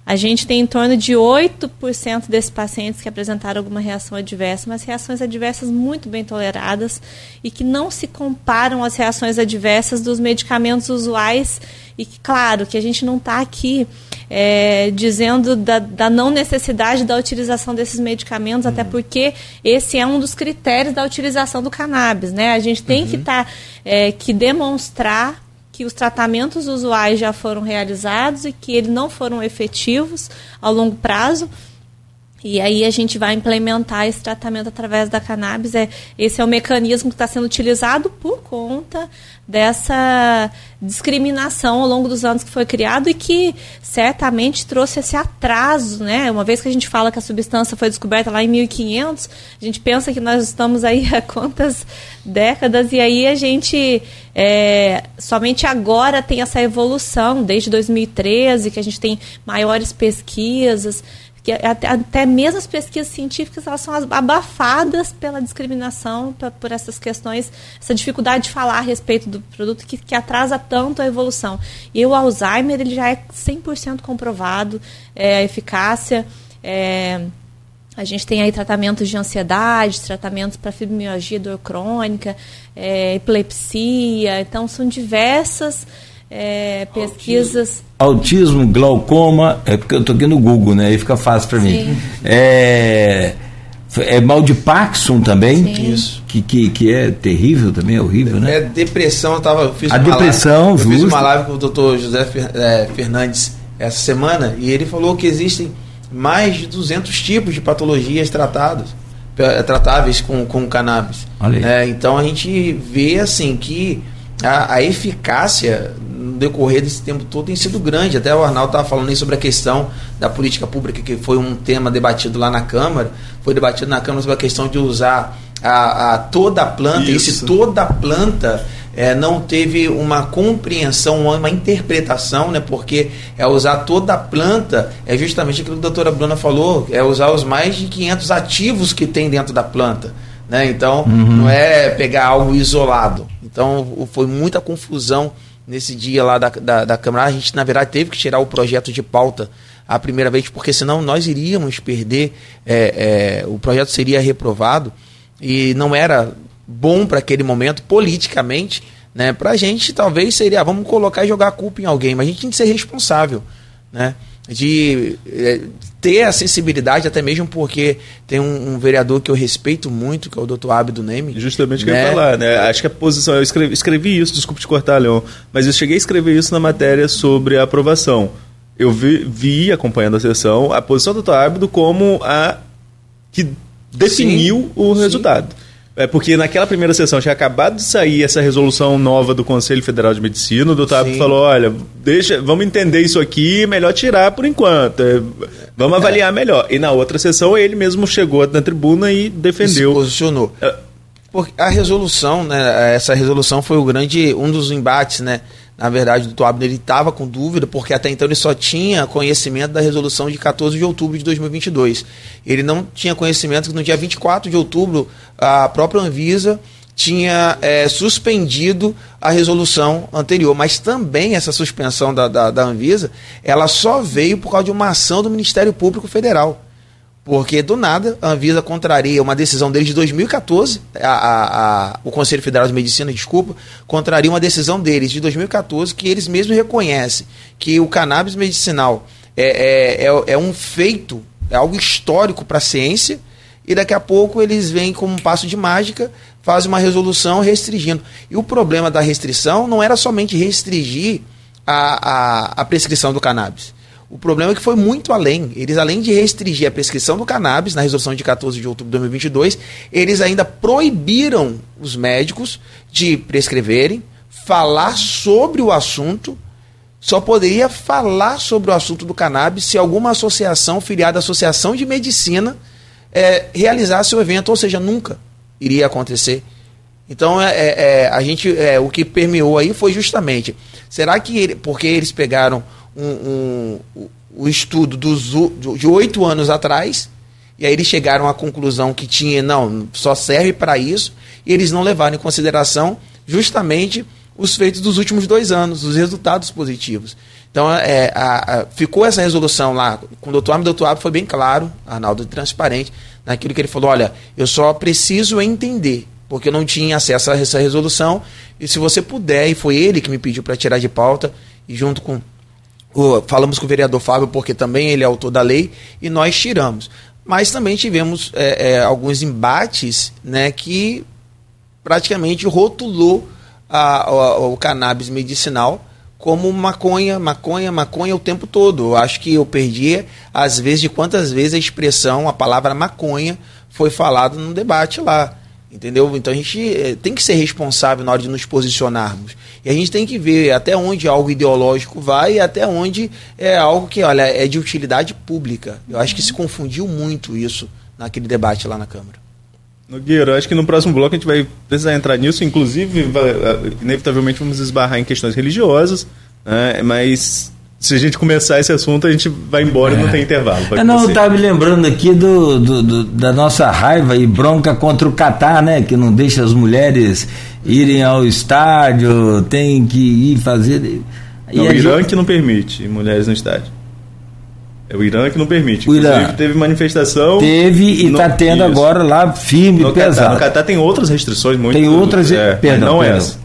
A gente tem em torno de 8% desses pacientes que apresentaram alguma reação adversa, mas reações adversas muito bem toleradas e que não se comparam às reações adversas dos medicamentos usuais. E que, claro, que a gente não está aqui é, dizendo da, da, não necessidade da utilização desses medicamentos, uhum. até porque esse é um dos critérios da utilização do cannabis. Né? A gente tem uhum. que, tá, é, que demonstrar que os tratamentos usuais já foram realizados e que eles não foram efetivos ao longo prazo. E aí a gente vai implementar esse tratamento através da cannabis. É, esse é o mecanismo que está sendo utilizado por conta dessa discriminação ao longo dos anos que foi criado e que certamente trouxe esse atraso, né? Uma vez que a gente fala que a substância foi descoberta lá em 1500, a gente pensa que nós estamos aí há quantas décadas e aí a gente é, somente agora tem essa evolução, desde 2013, que a gente tem maiores pesquisas, que até, até mesmo as pesquisas científicas elas são abafadas pela discriminação, por, por essas questões, essa dificuldade de falar a respeito do produto que, que atrasa tanto a evolução. E o Alzheimer ele já é 100% comprovado, é, a eficácia. É, A gente tem aí tratamentos de ansiedade, tratamentos para fibromialgia, dor crônica, é, epilepsia. Então, são diversas é, pesquisas. Autismo, glaucoma, é porque eu estou aqui no Google, né? Aí fica fácil para mim. É, é mal de Parkinson também, Sim. Isso. que, que, que é terrível também, é horrível, né? É depressão, eu tava, eu fiz A uma depressão, live, eu fiz uma live com o doutor José eh, Fernandes essa semana e ele falou que existem mais de 200 tipos de patologias tratadas, tratáveis com, com cannabis. Olha aí. É, então a gente vê assim que a, a eficácia no decorrer desse tempo todo tem sido grande. Até o Arnaldo estava falando aí sobre a questão da política pública, que foi um tema debatido lá na Câmara. Foi debatido na Câmara sobre a questão de usar a, a toda a planta, e se Isso. toda a planta eh, não teve uma compreensão, uma interpretação, né? Porque é usar toda a planta, é justamente aquilo que a doutora Bruna falou, é usar os mais de 500 ativos que tem dentro da planta. Né? Então, não é pegar algo isolado. Então, foi muita confusão nesse dia lá da, da, da Câmara. A gente, na verdade, teve que tirar o projeto de pauta a primeira vez, porque senão nós iríamos perder, é, é, o projeto seria reprovado e não era bom para aquele momento, politicamente, né? Para a gente, talvez seria, ah, vamos colocar e jogar a culpa em alguém, mas a gente tem que ser responsável, né? De eh, ter a sensibilidade, até mesmo porque tem um, um vereador que eu respeito muito, que é o doutor Abdo Neme. Justamente o que eu né? ia falar, né? Acho que a posição. Eu escrevi, escrevi isso, desculpe te cortar, Leon, mas eu cheguei a escrever isso na matéria sobre a aprovação. Eu vi, vi acompanhando a sessão, a posição do Dr. Ábido como a que definiu o sim. É porque naquela primeira sessão tinha acabado de sair essa resolução nova do Conselho Federal de Medicina. O doutor Sim. falou: olha, deixa, vamos entender isso aqui, é melhor tirar por enquanto. é, vamos avaliar melhor. E na outra sessão ele mesmo chegou na tribuna e se defendeu. posicionou. É. Porque a resolução, né, essa resolução foi o grande um dos embates, né? Na verdade, o doutor Abner ele estava com dúvida, porque até então ele só tinha conhecimento da resolução de 14 de outubro de 2022. Ele não tinha conhecimento que no dia 24 de outubro a própria Anvisa tinha é, suspendido a resolução anterior, mas também essa suspensão da, da, da Anvisa, ela só veio por causa de uma ação do Ministério Público Federal. Porque do nada a Anvisa contraria uma decisão deles de 2014, a, a- a- o Conselho Federal de Medicina, desculpa, contraria uma decisão deles de 2014 que eles mesmos reconhecem que o cannabis medicinal é, é, é, é um feito, é algo histórico para a ciência, e daqui a pouco eles vêm como um passo de mágica, fazem uma resolução restringindo. E o problema da restrição não era somente restringir a, a, a prescrição do cannabis. O problema é que foi muito além. Eles, além de restringir a prescrição do cannabis, na resolução de 14 de outubro de 2022, eles ainda proibiram os médicos de prescreverem, falar sobre o assunto. Só poderia falar sobre o assunto do cannabis se alguma associação filiada à Associação de Medicina eh, realizasse o evento, ou seja, nunca iria acontecer. Então, é, é, é, a gente, é, o que permeou aí foi justamente, será que, ele, porque eles pegaram um, um, o- estudo dos, de oito anos atrás, e aí eles chegaram à conclusão que tinha, não, só serve para isso, e eles não levaram em consideração justamente os feitos dos últimos dois anos, os resultados positivos. Então, é, a- a- ficou essa resolução lá com o doutor Armin, o doutor Armin foi bem claro, Arnaldo, transparente, naquilo que ele falou, olha, eu só preciso entender, porque eu não tinha acesso a essa resolução, e se você puder, e foi ele que me pediu para tirar de pauta, e junto com falamos com o vereador Fábio, porque também ele é autor da lei, e nós tiramos. Mas também tivemos é, é, alguns embates né, que praticamente rotulou a- a- o cannabis medicinal como maconha, maconha, maconha o tempo todo. Eu acho que eu perdi, às vezes, de quantas vezes a expressão, a palavra maconha foi falada num debate lá. Entendeu? Então a gente eh, tem que ser responsável na hora de nos posicionarmos. E a gente tem que ver até onde algo ideológico vai e até onde é algo que, olha, é de utilidade pública. Eu acho que se confundiu muito isso naquele debate lá na Câmara. Nogueira, acho que no próximo bloco a gente vai precisar entrar nisso, inclusive, eh, inevitavelmente vamos esbarrar em questões religiosas, né? mas se a gente começar esse assunto, a gente vai embora e não tem intervalo. É, não, eu ser. estava me lembrando aqui do, do- do- da nossa raiva e bronca contra o Catar, né? Que não deixa as mulheres irem ao estádio, tem que ir fazer. E Não, o Irã gente- que não permite mulheres no estádio. É o Irã que não permite. O Irã. Inclusive, teve manifestação. Teve e está tendo isso. agora lá firme, No Catar, pesado. no Catar tem outras restrições muito. Tem outras. É, perdão, não perdão. essa.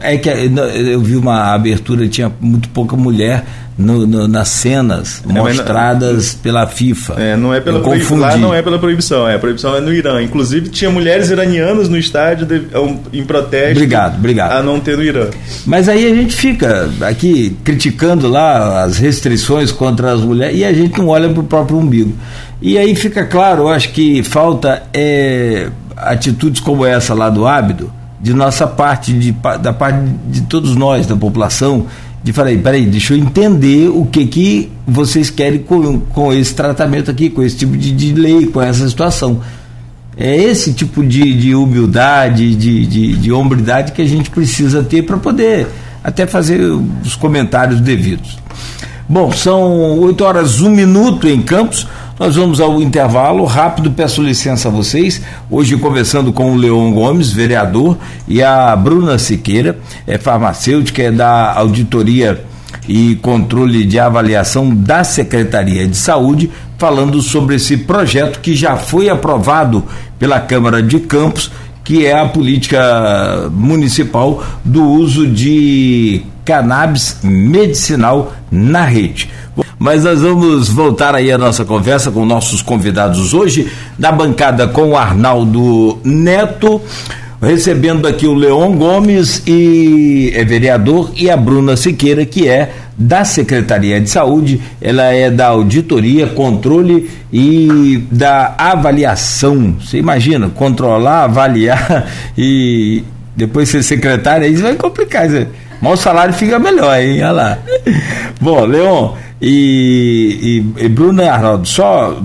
É que não, eu vi uma abertura, tinha muito pouca mulher no- no- nas cenas não- mostradas pela FIFA. É, não é pela proibição. Lá não é pela proibição, é, a proibição é no Irã. Inclusive, tinha mulheres iranianas no estádio de- um, em protesto. Obrigado, obrigado. A não ter no Irã. Mas aí a gente fica aqui criticando lá as restrições contra as mulheres e a gente não olha para o próprio umbigo. E aí fica claro, eu acho que falta é, atitudes como essa lá do Ábido, de nossa parte, de, da parte de todos nós, da população, de falar, "Ei, peraí, deixa eu entender o que, que vocês querem com, com esse tratamento aqui, com esse tipo de, de lei, com essa situação. É esse tipo de, de humildade, de, de, de hombridade que a gente precisa ter para poder até fazer os comentários devidos. Bom, são 8 horas, 1 minuto em Campos. Nós vamos ao intervalo rápido. Peço licença a vocês. Hoje, conversando com o Leon Gomes, vereador, e a Bruna Siqueira, é farmacêutica, é da auditoria e controle de avaliação da Secretaria de Saúde, falando sobre esse projeto que já foi aprovado pela Câmara de Campos, que é a política municipal do uso de cannabis medicinal na rede. Mas nós vamos voltar aí a nossa conversa com nossos convidados hoje, na bancada com o Arnaldo Neto, recebendo aqui o Leon Gomes e é vereador e a Bruna Siqueira, que é da Secretaria de Saúde, ela é da auditoria, controle e da avaliação. Você imagina, controlar, avaliar e depois ser secretária, isso vai complicar. Isso. Mas o salário fica melhor, hein? Olha lá. Bom, Leon e, e, e Arnaldo, só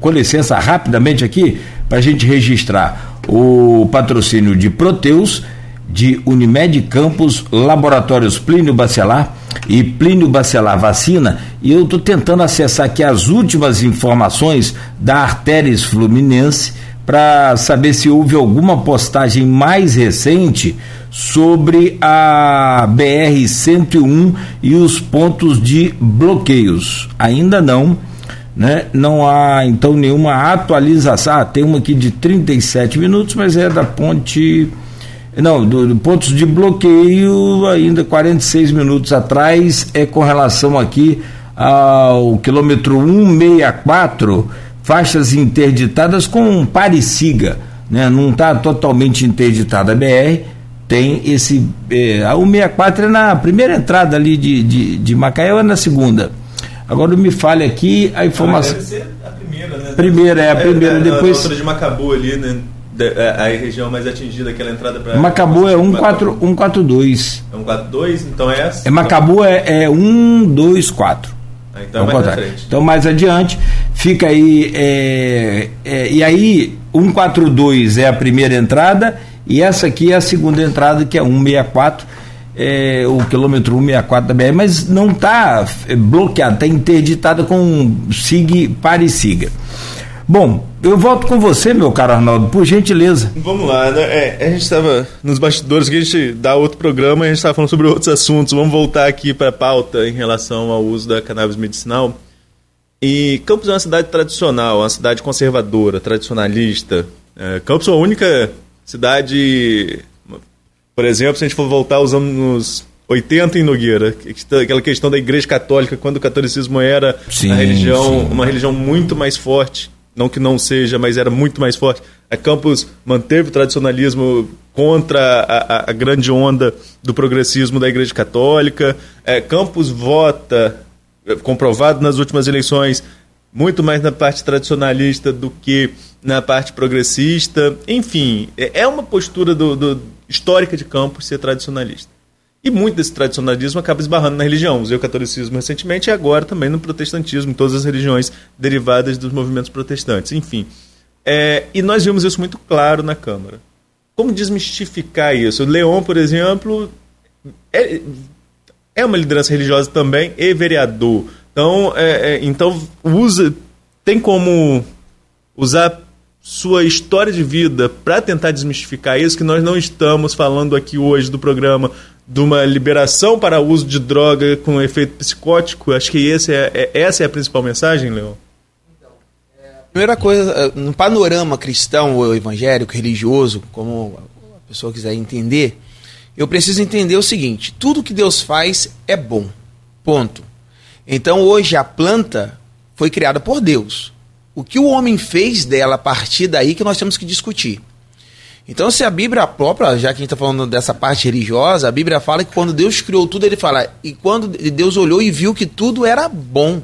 com licença rapidamente aqui, para a gente registrar o patrocínio de Proteus, de Unimed Campos, Laboratórios Plínio Bacelar e Plínio Bacelar Vacina, e eu estou tentando acessar aqui as últimas informações da Artéries Fluminense para saber se houve alguma postagem mais recente sobre a BR-101 e os pontos de bloqueios. Ainda não, né? Não há então nenhuma atualização. Ah, tem uma aqui de 37 minutos, mas é da ponte. Não, do, do pontos de bloqueio, ainda 46 minutos atrás, é com relação aqui ao quilômetro 164, faixas interditadas com pareciga, né? Não está totalmente interditada a BR, tem esse. Eh, a 164 é na primeira entrada ali de, de, de Macaé ou é na segunda? Agora me fale aqui a informação. Deve ser a primeira, né? Primeira, é a primeira, depois- A outra de Macabu ali, né? Da- a, a região mais atingida, aquela entrada para. Macabu é 14 142. É 142, então é essa? É Macabu é, é 124. Então é mais frente. Então, mais adiante, fica aí. é, é, e aí, 142 é a primeira entrada, e essa aqui é a segunda entrada, que é 164, é, o quilômetro 164 da BR, mas não está bloqueada, está interditada com SIG pare siga. Bom, eu volto com você, meu caro Arnaldo, por gentileza. Vamos lá, né? É, a gente estava nos bastidores que a gente dá outro programa e a gente estava falando sobre outros assuntos. Vamos voltar aqui para a pauta em relação ao uso da cannabis medicinal. E Campos é uma cidade tradicional, uma cidade conservadora, tradicionalista. É, Campos é a única cidade, por exemplo, se a gente for voltar aos anos 80 em Nogueira, está- aquela questão da Igreja Católica, quando o catolicismo era Sim, a religião, uma religião muito mais forte, não que não seja, mas era muito mais forte. A Campos manteve o tradicionalismo contra a, a- a grande onda do progressismo da Igreja Católica. É, Campos vota, é, comprovado nas últimas eleições, muito mais na parte tradicionalista do que na parte progressista. Enfim, é é uma postura do, do- histórica de Campos ser tradicionalista. E muito desse tradicionalismo acaba esbarrando na religião. Usei o catolicismo recentemente e agora também no protestantismo, em todas as religiões derivadas dos movimentos protestantes. Enfim. É, e nós vimos isso muito claro na Câmara. Como desmistificar isso? Leon, por exemplo, é, é uma liderança religiosa também e vereador. Então, é, é, então usa, tem como usar sua história de vida para tentar desmistificar isso, que nós não estamos falando aqui hoje do programa de uma liberação para uso de droga com efeito psicótico? Acho que esse é, é essa é a principal mensagem, Leon. Primeira coisa, eh, no panorama cristão ou evangélico, religioso, como a pessoa quiser entender, eu preciso entender o seguinte: tudo que Deus faz é bom. Ponto. Então hoje a planta foi criada por Deus. O que o homem fez dela a partir daí que nós temos que discutir. Então, se a Bíblia própria, já que a gente está falando dessa parte religiosa, a Bíblia fala que quando Deus criou tudo, ele fala, e quando Deus olhou e viu que tudo era bom.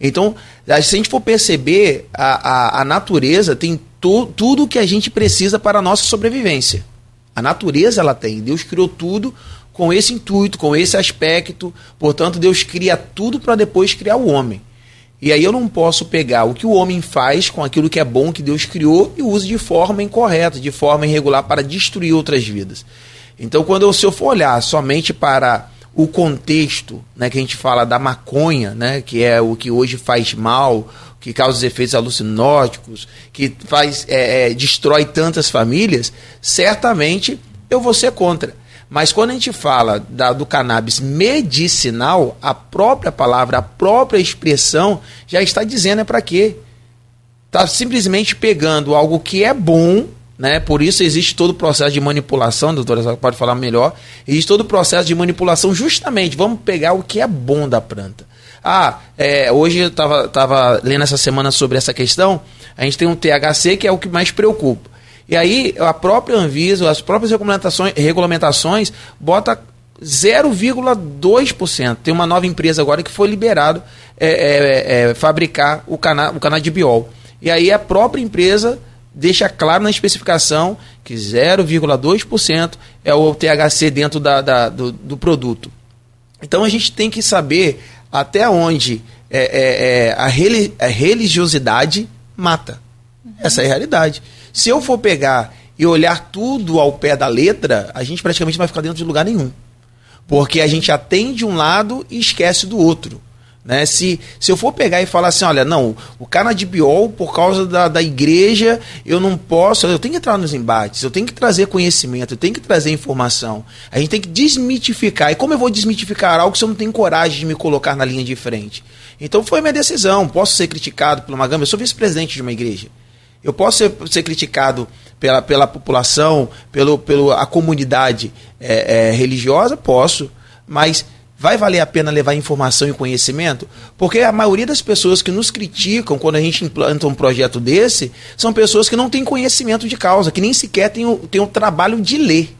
Então, se a gente for perceber, a, a, a natureza tem tu, tudo que a gente precisa para a nossa sobrevivência. A natureza ela tem. Deus criou tudo com esse intuito, com esse aspecto. Portanto, Deus cria tudo para depois criar o homem. E aí eu não posso pegar o que o homem faz com aquilo que é bom que Deus criou e use de forma incorreta, de forma irregular para destruir outras vidas. Então, quando eu, se eu for olhar somente para o contexto, né, que a gente fala da maconha, né, que é o que hoje faz mal, que causa efeitos alucinóticos, que faz é, é, destrói tantas famílias, certamente eu vou ser contra. Mas quando a gente fala da, do cannabis medicinal, a própria palavra, a própria expressão já está dizendo é para quê? Está simplesmente pegando algo que é bom né? Por isso existe todo o processo de manipulação, doutora pode falar melhor. Existe todo o processo de manipulação, justamente, vamos pegar o que é bom da planta. Ah, é, hoje eu estava tava lendo essa semana sobre essa questão, a gente tem um THC que é o que mais preocupa. E aí a própria Anvisa, as próprias regulamentações, regulamentações bota 0,2%. Tem uma nova empresa agora que foi liberado é, é, é, fabricar o, cana o canabidiol. E aí a própria empresa deixa claro na especificação que 0,2% é o THC dentro da, da do, do, produto. Então a gente tem que saber até onde é, é, é a, a, religiosidade mata. Essa é a realidade. Se eu for pegar e olhar tudo ao pé da letra, a gente praticamente vai ficar dentro de lugar nenhum. Porque a gente atende um lado e esquece do outro. Né? Se, se eu for pegar e falar assim, olha, não, o canabidiol, por causa da, da igreja, eu não posso, eu tenho que entrar nos embates, eu tenho que trazer conhecimento, eu tenho que trazer informação. A gente tem que desmitificar. E como eu vou desmitificar algo se eu não tenho coragem de me colocar na linha de frente? Então foi minha decisão. Posso ser criticado por uma eu sou vice-presidente de uma igreja. Eu posso ser, ser criticado pela, pela população, pelo, pela comunidade é, é, religiosa? Posso. Mas vai valer a pena levar informação e conhecimento? Porque a maioria das pessoas que nos criticam quando a gente implanta um projeto desse são pessoas que não têm conhecimento de causa, que nem sequer têm o, têm o trabalho de ler.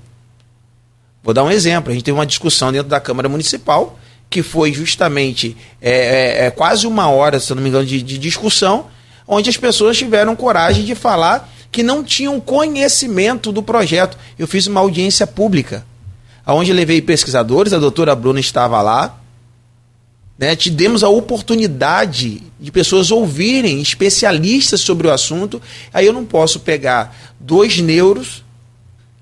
Vou dar um exemplo. A gente teve uma discussão dentro da Câmara Municipal que foi justamente é, é, é quase uma hora, se não me engano, de, de discussão, onde as pessoas tiveram coragem de falar que não tinham conhecimento do projeto. Eu fiz uma audiência pública onde levei pesquisadores, a doutora Bruna estava lá. Né, te demos a oportunidade de pessoas ouvirem especialistas sobre o assunto. Aí eu não posso pegar dois neuros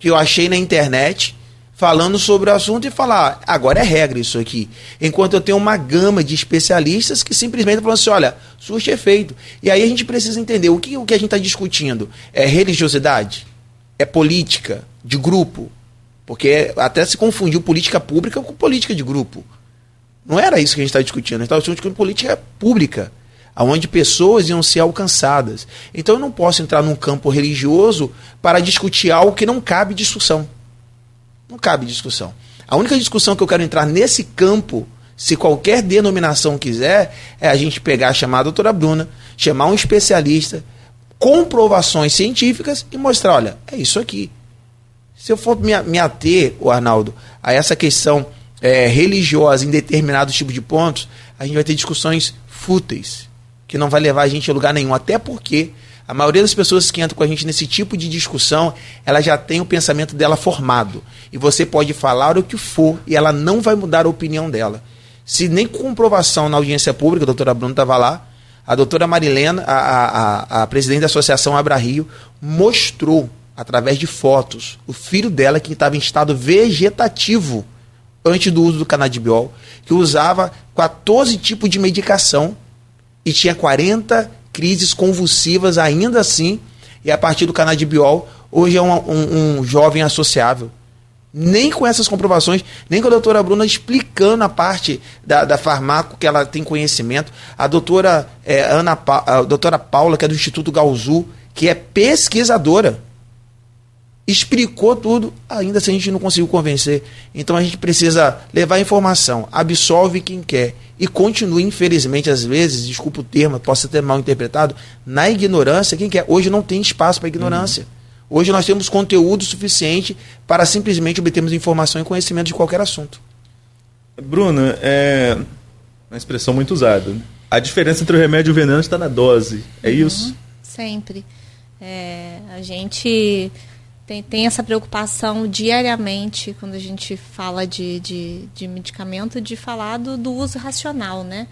que eu achei na internet falando sobre o assunto e falar, agora é regra isso aqui. Enquanto eu tenho uma gama de especialistas que simplesmente falam assim, olha, surte efeito. E aí a gente precisa entender o que, o que a gente está discutindo. É religiosidade? É política? De grupo? Porque até se confundiu política pública com política de grupo. Não era isso que a gente estava discutindo. A gente estava discutindo política pública, onde pessoas iam ser alcançadas. Então eu não posso entrar num campo religioso para discutir algo que não cabe discussão. Não cabe discussão. A única discussão que eu quero entrar nesse campo, se qualquer denominação quiser, é a gente pegar, chamar a doutora Bruna, chamar um especialista, comprovações científicas e mostrar: olha, é isso aqui. Se eu for me, ater, o Arnaldo, a essa questão é, religiosa em determinados tipos de pontos, a gente vai ter discussões fúteis, que não vai levar a gente a lugar nenhum. Até porque a maioria das pessoas que entram com a gente nesse tipo de discussão, ela já tem o pensamento dela formado. E você pode falar o que for e ela não vai mudar a opinião dela. Se nem com comprovação na audiência pública, a doutora Bruno estava lá, a doutora Marilena, a, a, a, presidente da Associação Abra Rio, mostrou através de fotos, o filho dela que estava em estado vegetativo antes do uso do canabidiol, que usava 14 tipos de medicação e tinha 40 crises convulsivas ainda assim, e a partir do canabidiol, hoje é um, um, um jovem associável. Nem com essas comprovações, nem com a doutora Bruna explicando a parte da, da farmácia que ela tem conhecimento. A doutora, é, Ana a doutora Paula, que é do Instituto Galzu, que é pesquisadora explicou tudo, ainda assim a gente não conseguiu convencer. Então a gente precisa levar informação, absolve quem quer e continue, infelizmente, às vezes, desculpa o termo, possa ter mal interpretado, na ignorância, quem quer. Hoje não tem espaço para ignorância. Uhum. Hoje nós temos conteúdo suficiente para simplesmente obtermos informação e conhecimento de qualquer assunto. Bruna, é uma expressão muito usada. A diferença entre o remédio e o veneno está na dose. É uhum. isso? Sempre. É, a gente tem, tem essa preocupação diariamente quando a gente fala de, de, de medicamento, de falar do, do uso racional, né?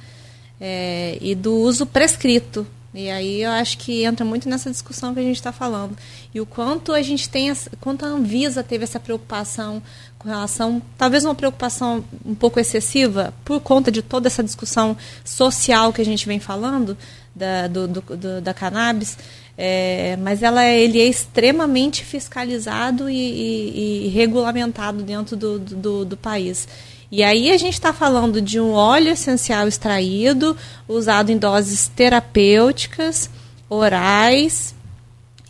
É, e do uso prescrito. E aí eu acho que entra muito nessa discussão que a gente está falando. E o quanto a gente tem, quanto a Anvisa teve essa preocupação com relação, talvez uma preocupação um pouco excessiva, por conta de toda essa discussão social que a gente vem falando da, do, do, do da cannabis. É, mas ela, é, ele é extremamente fiscalizado e, e, e regulamentado dentro do, do, do, país. E aí a gente está falando de um óleo essencial extraído, usado em doses terapêuticas, orais,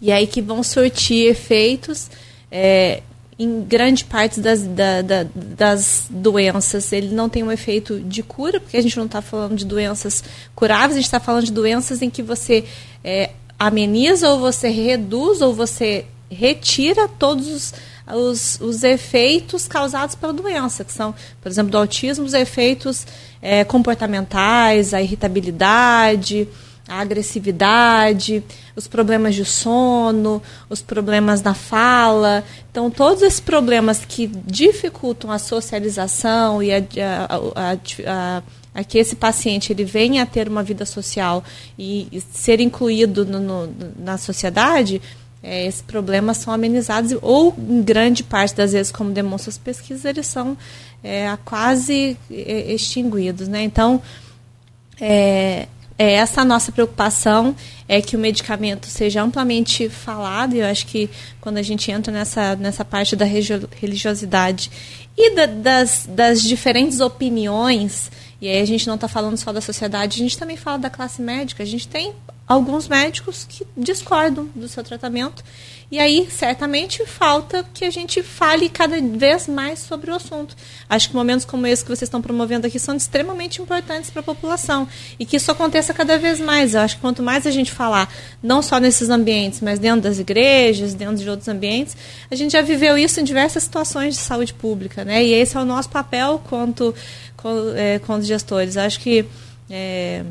e aí que vão surtir efeitos é, em grande parte das, da, da, das doenças. Ele não tem um efeito de cura, porque a gente não está falando de doenças curáveis, a gente está falando de doenças em que você é, ameniza ou você reduz ou você retira todos os, os, os, efeitos causados pela doença, que são, por exemplo, do autismo, os efeitos é, comportamentais, a irritabilidade, a agressividade, os problemas de sono, os problemas da fala. Então, todos esses problemas que dificultam a socialização e a, a, a, a a que esse paciente ele venha a ter uma vida social e, e ser incluído no, no, na sociedade, é, esses problemas são amenizados ou em grande parte das vezes, como demonstram as pesquisas, eles são é, quase é, extinguidos. Né? Então, é, é essa a nossa preocupação, é que o medicamento seja amplamente falado, e eu acho que quando a gente entra nessa, nessa parte da religiosidade e da, das, das diferentes opiniões e aí a gente não está falando só da sociedade, a gente também fala da classe médica. A gente tem alguns médicos que discordam do seu tratamento. E aí, certamente, falta que a gente fale cada vez mais sobre o assunto. Acho que momentos como esse que vocês estão promovendo aqui são extremamente importantes para a população. E que isso aconteça cada vez mais. Eu acho que quanto mais a gente falar, não só nesses ambientes, mas dentro das igrejas, dentro de outros ambientes, a gente já viveu isso em diversas situações de saúde pública. Né? E esse é o nosso papel quanto com, é, os gestores. Acho que é,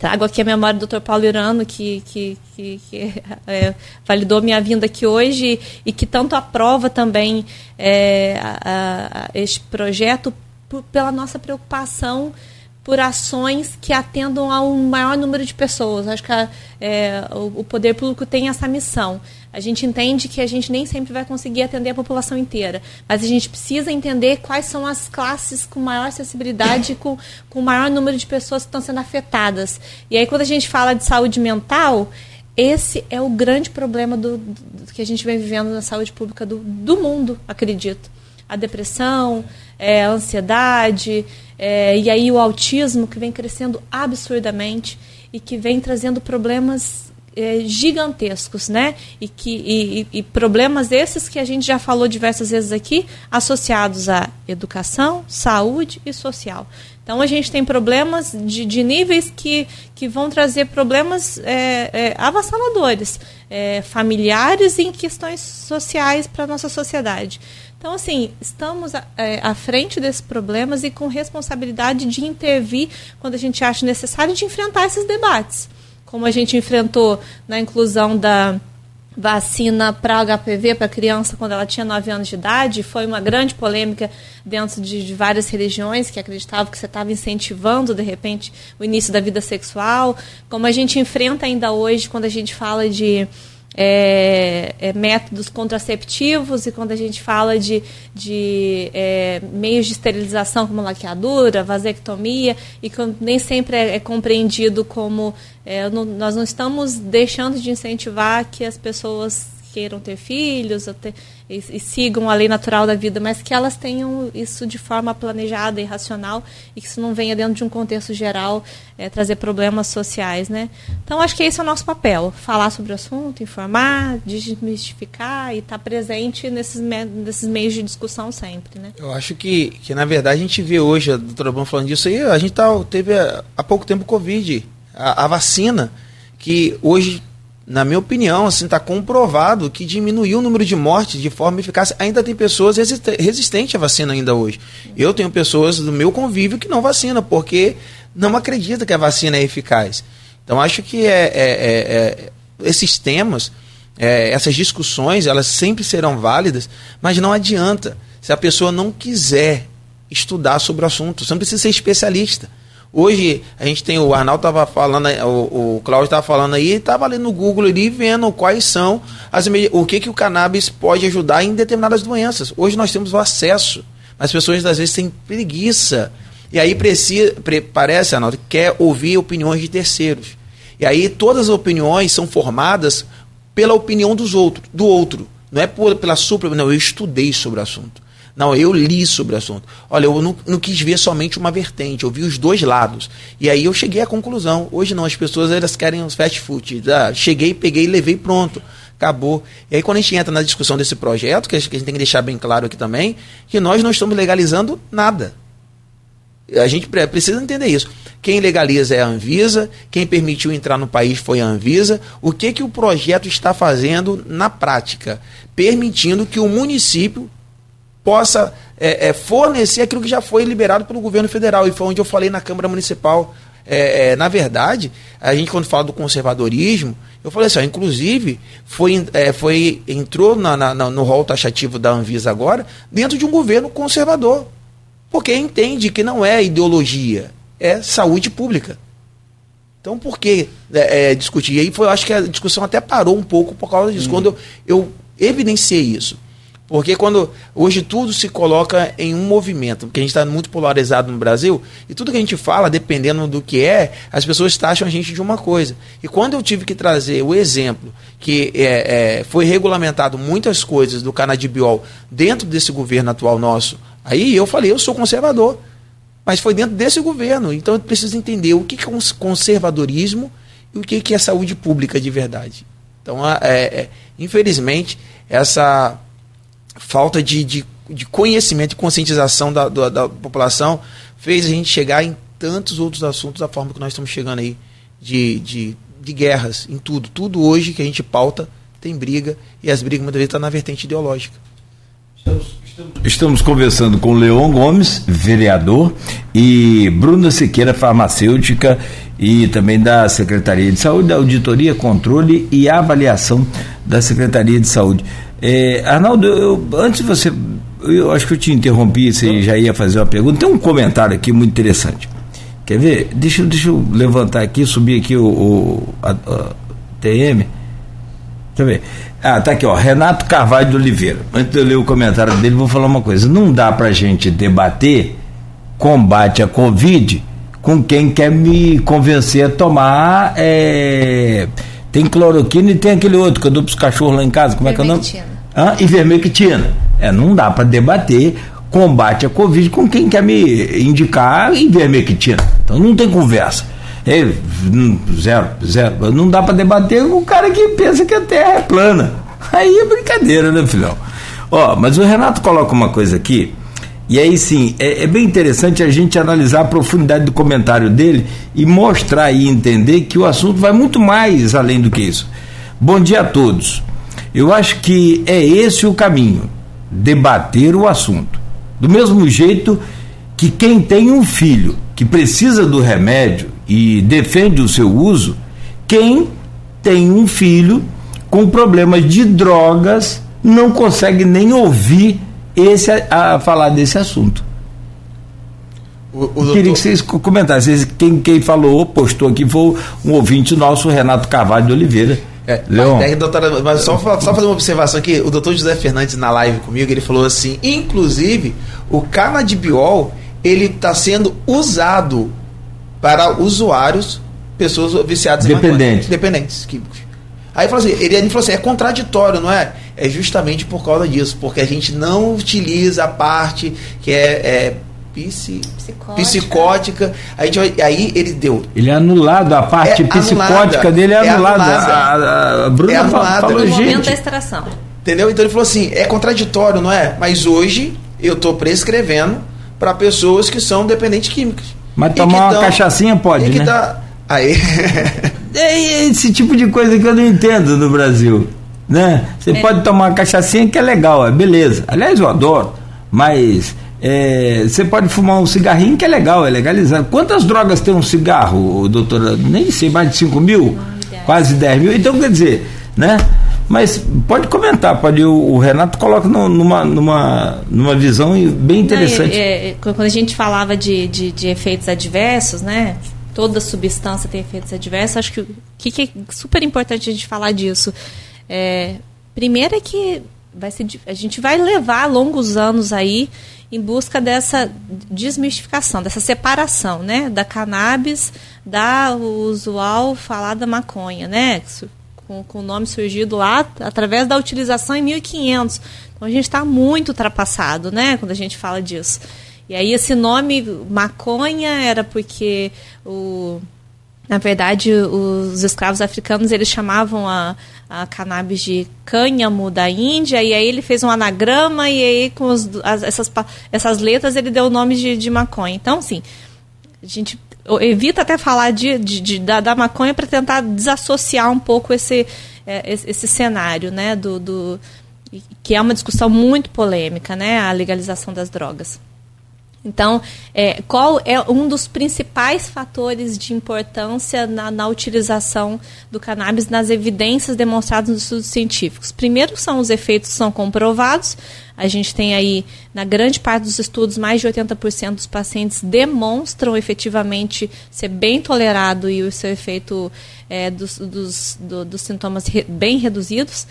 trago aqui a memória do Dr. Paulo Irano, que, que, que, que é, validou minha vinda aqui hoje e que tanto aprova também é, a, a, este projeto por, pela nossa preocupação por ações que atendam a um maior número de pessoas. Acho que a, é, o, o, poder público tem essa missão. A gente entende que a gente nem sempre vai conseguir atender a população inteira, mas a gente precisa entender quais são as classes com maior acessibilidade, com, com maior número de pessoas que estão sendo afetadas. E aí, quando a gente fala de saúde mental, esse é o grande problema do, do que a gente vem vivendo na saúde pública do, do mundo, acredito. A depressão, é, a ansiedade, é, e aí o autismo que vem crescendo absurdamente e que vem trazendo problemas é, gigantescos, né? E, que, e, e, problemas esses que a gente já falou diversas vezes aqui, associados à educação, saúde e social. Então a gente tem problemas de, de níveis que, que vão trazer problemas é, é, avassaladores, é, familiares e em questões sociais para a nossa sociedade. Então, assim, estamos é, à frente desses problemas e com responsabilidade de intervir quando a gente acha necessário de enfrentar esses debates. Como a gente enfrentou na inclusão da vacina para HPV para criança quando ela tinha 9 anos de idade, foi uma grande polêmica dentro de, de várias religiões que acreditavam que você estava incentivando, de repente, o início da vida sexual. Como a gente enfrenta ainda hoje quando a gente fala de é, é, métodos contraceptivos e quando a gente fala de, de é, meios de esterilização como laqueadura, vasectomia e que nem sempre é, é compreendido como é, não, nós não estamos deixando de incentivar que as pessoas queiram ter filhos ter, e, e, sigam a lei natural da vida, mas que elas tenham isso de forma planejada e racional e que isso não venha dentro de um contexto geral é, trazer problemas sociais, né? Então acho que esse é o nosso papel, falar sobre o assunto, informar, desmistificar e estar tá presente nesses, me nesses meios de discussão sempre, né? Eu acho que, que na verdade a gente vê hoje a doutora Bruno falando disso aí, a gente tá, teve há pouco tempo o Covid, a, a vacina que hoje na minha opinião, assim, está comprovado que diminuiu o número de mortes de forma eficaz. Ainda tem pessoas resistentes à vacina ainda hoje. Eu tenho pessoas do meu convívio que não vacinam, porque não acreditam que a vacina é eficaz. Então, acho que é, é, é, é esses temas, é, essas discussões, elas sempre serão válidas, mas não adianta se a pessoa não quiser estudar sobre o assunto. Você não precisa ser especialista. Hoje a gente tem o Arnaldo estava falando, o, o Cláudio estava falando aí, estava ali no Google ali vendo quais são as o que que o cannabis pode ajudar em determinadas doenças. Hoje nós temos o acesso, mas as pessoas às vezes têm preguiça e aí precisa, parece Arnaldo, quer ouvir opiniões de terceiros. E aí todas as opiniões são formadas pela opinião dos outros, do outro, não é por, pela sua, não, eu estudei sobre o assunto. Não, eu li sobre o assunto. Olha, eu não, não, quis ver somente uma vertente, eu vi os dois lados. E aí eu cheguei à conclusão. Hoje não, as pessoas elas querem os fast food. Ah, cheguei, peguei, levei pronto. Acabou. E aí quando a gente entra na discussão desse projeto, que a gente tem que deixar bem claro aqui também, que nós não estamos legalizando nada. A gente precisa entender isso. Quem legaliza é a Anvisa, quem permitiu entrar no país foi a Anvisa. O que, que o projeto está fazendo na prática? Permitindo que o município possa é, é, fornecer aquilo que já foi liberado pelo governo federal. E foi onde eu falei na Câmara Municipal. É, é na verdade, a gente quando fala do conservadorismo, eu falei assim, ó, inclusive, foi, é, foi, entrou na, na, no rol taxativo da Anvisa agora, dentro de um governo conservador. Porque entende que não é ideologia, é saúde pública. Então, por que é, discutir? E aí foi, eu acho que a discussão até parou um pouco por causa disso, uhum. quando eu, eu evidenciei isso. Porque quando hoje tudo se coloca em um movimento, porque a gente está muito polarizado no Brasil, e tudo que a gente fala, dependendo do que é, as pessoas taxam a gente de uma coisa. E quando eu tive que trazer o exemplo que é, é, foi regulamentado muitas coisas do canadibiol dentro desse governo atual nosso, aí eu falei, eu sou conservador. Mas foi dentro desse governo. Então eu preciso entender o que é conservadorismo e o que é saúde pública de verdade. Então, é, é, infelizmente, essa falta de, de, de conhecimento e conscientização da, da, da, população fez a gente chegar em tantos outros assuntos da forma que nós estamos chegando aí, de, de, de guerras, em tudo. Tudo hoje que a gente pauta tem briga, e as brigas muitas vezes estão na vertente ideológica. Estamos conversando com Leon Gomes, vereador, e Bruna Siqueira, farmacêutica, e também da Secretaria de Saúde, da Auditoria, Controle e Avaliação da Secretaria de Saúde. É, Arnaldo, eu, antes de você. Eu acho que eu te interrompi, você já ia fazer uma pergunta. Tem um comentário aqui muito interessante. Quer ver? Deixa, deixa eu levantar aqui, subir aqui o, o a, a TM. Deixa eu ver. Ah, tá aqui, ó. Renato Carvalho de Oliveira. Antes de eu ler o comentário dele, vou falar uma coisa. Não dá pra gente debater combate à Covid com quem quer me convencer a tomar. É, tem cloroquina e tem aquele outro que eu dou para os cachorros lá em casa. Como é que é o nome? Ah, ivermectina. É, não dá para debater combate à Covid com quem quer me indicar ivermectina. Então não tem conversa. É, zero, zero. Não dá para debater com o cara que pensa que a Terra é plana. Aí é brincadeira, né, filhão? Ó, mas o Renato coloca uma coisa aqui e aí sim, é, é, bem interessante a gente analisar a profundidade do comentário dele e mostrar e entender que o assunto vai muito mais além do que isso. Bom dia a todos. Eu acho que é esse o caminho, debater o assunto. Do mesmo jeito que quem tem um filho que precisa do remédio e defende o seu uso, quem tem um filho com problemas de drogas não consegue nem ouvir esse a, falar desse assunto. O, o doutor... Queria que vocês comentassem. Quem, quem falou, postou aqui, foi um ouvinte nosso, Renato Carvalho de Oliveira. É, Leon. Mas, doutora, mas só, só fazer uma observação aqui, o doutor José Fernandes na live comigo, ele falou assim, inclusive, o canadibiol, ele está sendo usado para usuários, pessoas viciadas dependentes. em dependentes químicos. Aí falou assim, ele, ele falou assim, é contraditório, não é? É justamente por causa disso, porque a gente não utiliza a parte que é, é psi, psicótica. psicótica. A gente aí ele deu. Ele é anulado, a parte é psicótica anulada, dele é, é anulada. anulada. A, a, Bruna é anulada. falou, no gente. momento da extração. Entendeu? Então ele falou assim, é contraditório, não é? Mas hoje eu estou prescrevendo para pessoas que são dependentes químicos. Mas tomar uma cachaçinha pode, né? Tá, aí é esse tipo de coisa que eu não entendo no Brasil. Né? Você é. pode tomar uma cachaçinha que é legal, é beleza. Aliás, eu adoro, mas é, você pode fumar um cigarrinho que é legal, é legalizado. Quantas drogas tem um cigarro, doutora? Nem sei, mais de 5 mil? Quase 10 mil. Então, quer dizer, né? Mas pode comentar, pode o, o Renato coloca no, numa, numa, numa visão bem interessante. Não, é, é, quando a gente falava de, de, de efeitos adversos, né? Toda substância tem efeitos adversos. Acho que o que, é super importante a gente falar disso. É, primeiro é que vai ser, a gente vai levar longos anos aí em busca dessa desmistificação, dessa separação, né, da cannabis, da usual falada maconha, né, com, com o nome surgido lá através da utilização em 1500. Então a gente está muito ultrapassado, né, quando a gente fala disso. E aí esse nome maconha era porque o na verdade, os escravos africanos eles chamavam a, a cannabis de cânhamo da Índia, e aí ele fez um anagrama, e aí com os, as, essas, essas letras ele deu o nome de, de maconha. Então, sim, a gente evita até falar de, de, de da, da, maconha para tentar desassociar um pouco esse, é, esse, cenário, né, do, do, que é uma discussão muito polêmica, né, a legalização das drogas. Então, é, qual é um dos principais fatores de importância na, na, utilização do cannabis nas evidências demonstradas nos estudos científicos? Primeiro são os efeitos que são comprovados. A gente tem aí, na grande parte dos estudos, mais de 80% dos pacientes demonstram efetivamente ser bem tolerado e o seu efeito é, dos, dos, do, dos sintomas bem reduzidos.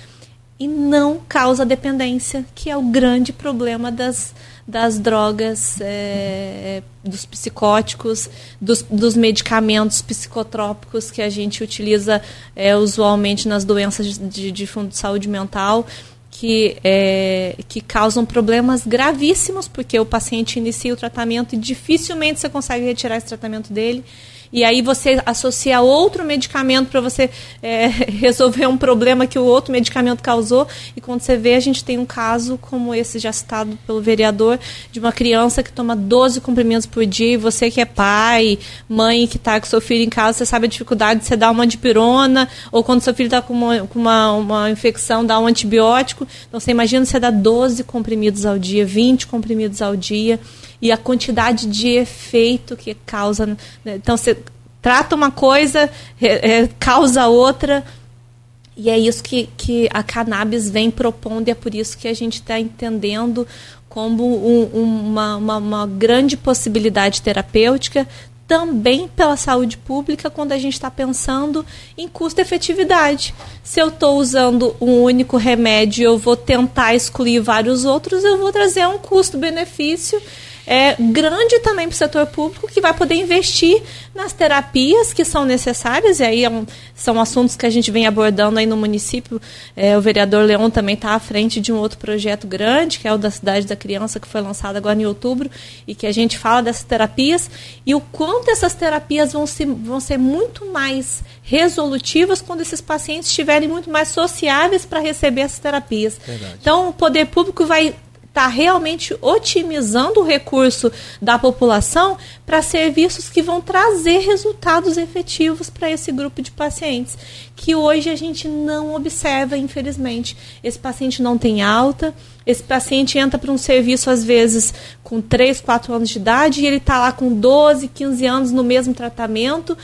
E não causa dependência, que é o grande problema das das drogas, é, dos psicóticos, dos, dos, medicamentos psicotrópicos que a gente utiliza é, usualmente nas doenças de, de, de saúde mental, que, é, que causam problemas gravíssimos, porque o paciente inicia o tratamento e dificilmente você consegue retirar esse tratamento dele e aí você associa outro medicamento para você é, resolver um problema que o outro medicamento causou. E quando você vê, a gente tem um caso como esse já citado pelo vereador, de uma criança que toma 12 comprimidos por dia, e você que é pai, mãe que está com seu filho em casa, você sabe a dificuldade de você dar uma dipirona, ou quando seu filho está com, uma, com uma, uma infecção, dar um antibiótico. Então você imagina você dar 12 comprimidos ao dia, 20 comprimidos ao dia e a quantidade de efeito que causa. Né? Então, você trata uma coisa, é, é, causa outra. E é isso que, que a cannabis vem propondo, e é por isso que a gente está entendendo como um, uma, uma, uma grande possibilidade terapêutica, também pela saúde pública quando a gente está pensando em custo-efetividade. Se eu estou usando um único remédio eu vou tentar excluir vários outros, eu vou trazer um custo-benefício é, grande também para o setor público que vai poder investir nas terapias que são necessárias, e aí é um, são assuntos que a gente vem abordando aí no município. É, o vereador Leão também está à frente de um outro projeto grande, que é o da Cidade da Criança, que foi lançado agora em outubro, e que a gente fala dessas terapias, e o quanto essas terapias vão ser, vão ser muito mais resolutivas quando esses pacientes estiverem muito mais sociáveis para receber essas terapias. Verdade. Então, o poder público vai está realmente otimizando o recurso da população para serviços que vão trazer resultados efetivos para esse grupo de pacientes, que hoje a gente não observa, infelizmente. Esse paciente não tem alta, esse paciente entra para um serviço, às vezes, com 3, 4 anos de idade, e ele está lá com 12, 15 anos no mesmo tratamento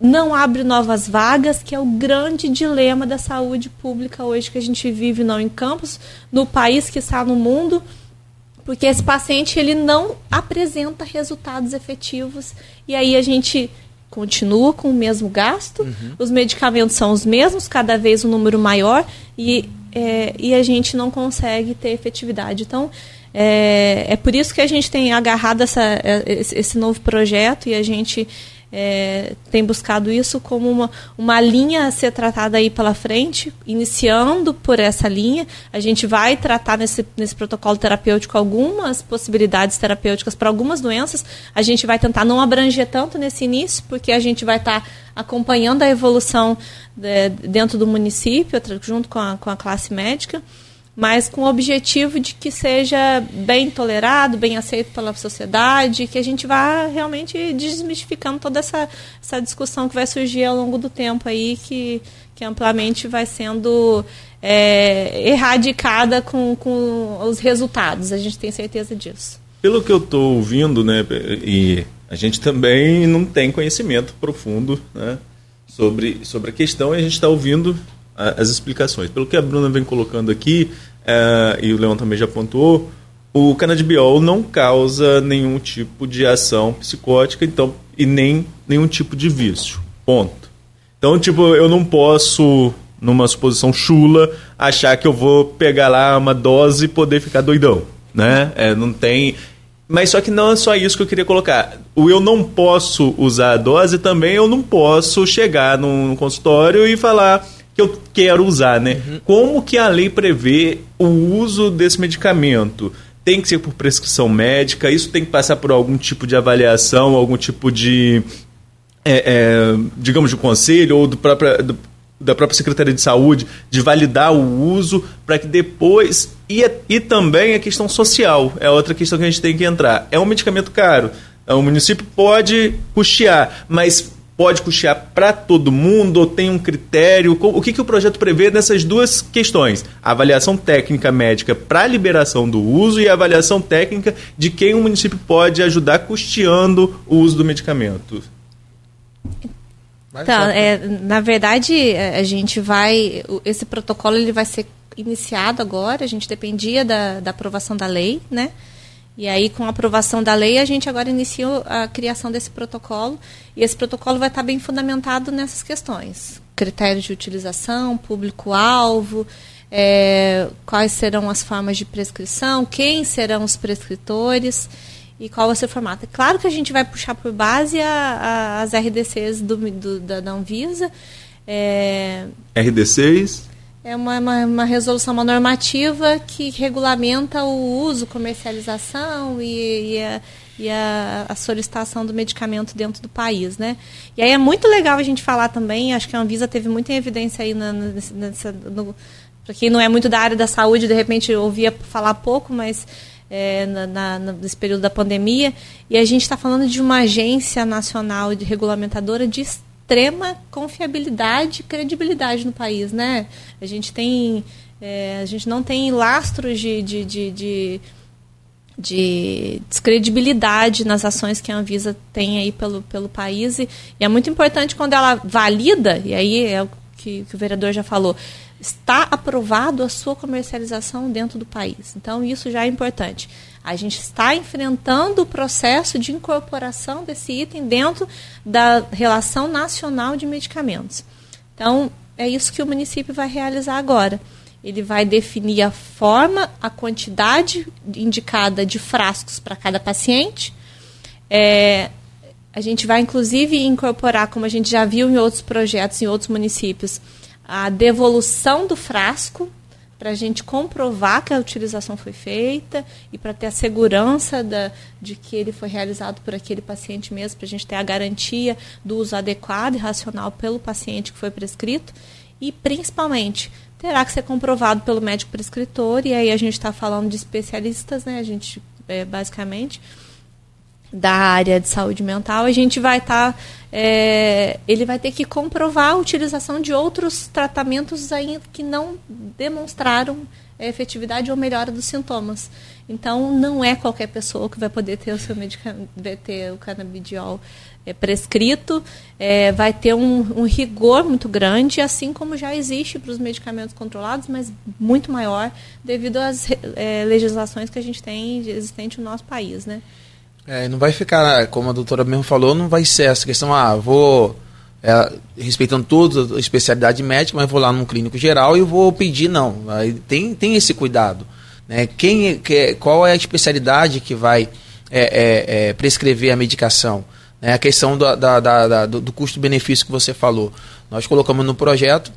não abre novas vagas, que é o grande dilema da saúde pública hoje que a gente vive não em campos, no país que está no mundo, porque esse paciente ele não apresenta resultados efetivos e aí a gente continua com o mesmo gasto, uhum. os medicamentos são os mesmos, cada vez um número maior e, é, e a gente não consegue ter efetividade. Então, é, é por isso que a gente tem agarrado essa, é, esse novo projeto e a gente é, tem buscado isso como uma, uma linha a ser tratada aí pela frente, iniciando por essa linha. A gente vai tratar nesse, nesse protocolo terapêutico algumas possibilidades terapêuticas para algumas doenças. A gente vai tentar não abranger tanto nesse início, porque a gente vai estar tá acompanhando a evolução de, dentro do município, junto com a, com a classe médica mas com o objetivo de que seja bem tolerado, bem aceito pela sociedade, que a gente vá realmente desmistificando toda essa, essa discussão que vai surgir ao longo do tempo aí, que, que amplamente vai sendo é, erradicada com, com os resultados. A gente tem certeza disso. Pelo que eu estou ouvindo, né, e a gente também não tem conhecimento profundo né, sobre, sobre a questão e a gente está ouvindo as explicações. Pelo que a Bruna vem colocando aqui, é, e o Leão também já pontuou, o canabidiol não causa nenhum tipo de ação psicótica então, e nem nenhum tipo de vício. Ponto. Então, tipo, eu não posso, numa suposição chula, achar que eu vou pegar lá uma dose e poder ficar doidão. Né? É, não tem. Mas só que não é só isso que eu queria colocar. O eu não posso usar a dose também, eu não posso chegar num consultório e falar que eu quero usar, né? Uhum. Como que a lei prevê o uso desse medicamento? Tem que ser por prescrição médica? Isso tem que passar por algum tipo de avaliação, algum tipo de, é, é, digamos, de conselho ou do próprio, do, da própria Secretaria de Saúde de validar o uso para que depois. E, e também a questão social é outra questão que a gente tem que entrar. É um medicamento caro. O município pode custear, mas pode custear para todo mundo ou tem um critério? O que, que o projeto prevê nessas duas questões? A avaliação técnica médica para liberação do uso e a avaliação técnica de quem o município pode ajudar custeando o uso do medicamento. Então, é, na verdade, é, a gente vai. Esse protocolo ele vai ser iniciado agora, a gente dependia da, da aprovação da lei, né? E aí, com a aprovação da lei, a gente agora inicia a criação desse protocolo. E esse protocolo vai estar bem fundamentado nessas questões: critérios de utilização, público-alvo, é, quais serão as formas de prescrição, quem serão os prescritores e qual vai ser o formato. É claro que a gente vai puxar por base a, a, as RDCs do, do, da, da Anvisa. É, RD6? É uma, uma, uma, resolução, uma normativa que regulamenta o uso, comercialização e, e, a, e a, a, solicitação do medicamento dentro do país, né? E aí é muito legal a gente falar também, acho que a Anvisa teve muita evidência aí na, nessa, no, para quem não é muito da área da saúde, de repente ouvia falar pouco, mas é, na, na, nesse período da pandemia, e a gente está falando de uma agência nacional de regulamentadora de extrema confiabilidade e credibilidade no país, né? A gente tem, é, a gente não tem lastros de, de, de, de, de descredibilidade nas ações que a Anvisa tem aí pelo, pelo país e, é muito importante quando ela valida, e aí é o que, que o vereador já falou, está aprovado a sua comercialização dentro do país. Então, isso já é importante. A gente está enfrentando o processo de incorporação desse item dentro da relação nacional de medicamentos. Então, é isso que o município vai realizar agora. Ele vai definir a forma, a quantidade indicada de frascos para cada paciente. É, a gente vai, inclusive, incorporar, como a gente já viu em outros projetos, em outros municípios, a devolução do frasco para a gente comprovar que a utilização foi feita e para ter a segurança da, de que ele foi realizado por aquele paciente mesmo, para a gente ter a garantia do uso adequado e racional pelo paciente que foi prescrito. E, principalmente, terá que ser comprovado pelo médico prescritor, e aí a gente está falando de especialistas, né? A gente, é, basicamente, da área de saúde mental, a gente vai estar. Tá, é, ele vai ter que comprovar a utilização de outros tratamentos ainda que não demonstraram efetividade ou melhora dos sintomas. Então, não é qualquer pessoa que vai poder ter o seu medicamento, ter o canabidiol é, prescrito, é, vai ter um, um, rigor muito grande, assim como já existe para os medicamentos controlados, mas muito maior devido às é, legislações que a gente tem existente no nosso país, né? É, não vai ficar, como a doutora mesmo falou, não vai ser essa questão, ah, vou, é, respeitando toda a especialidade médica, mas vou lá num clínico geral e vou pedir, não. Tem, tem esse cuidado. Né? Quem, que, qual é a especialidade que vai é, é, é prescrever a medicação? né, a questão da, da, da, do, do custo-benefício que você falou. Nós colocamos no projeto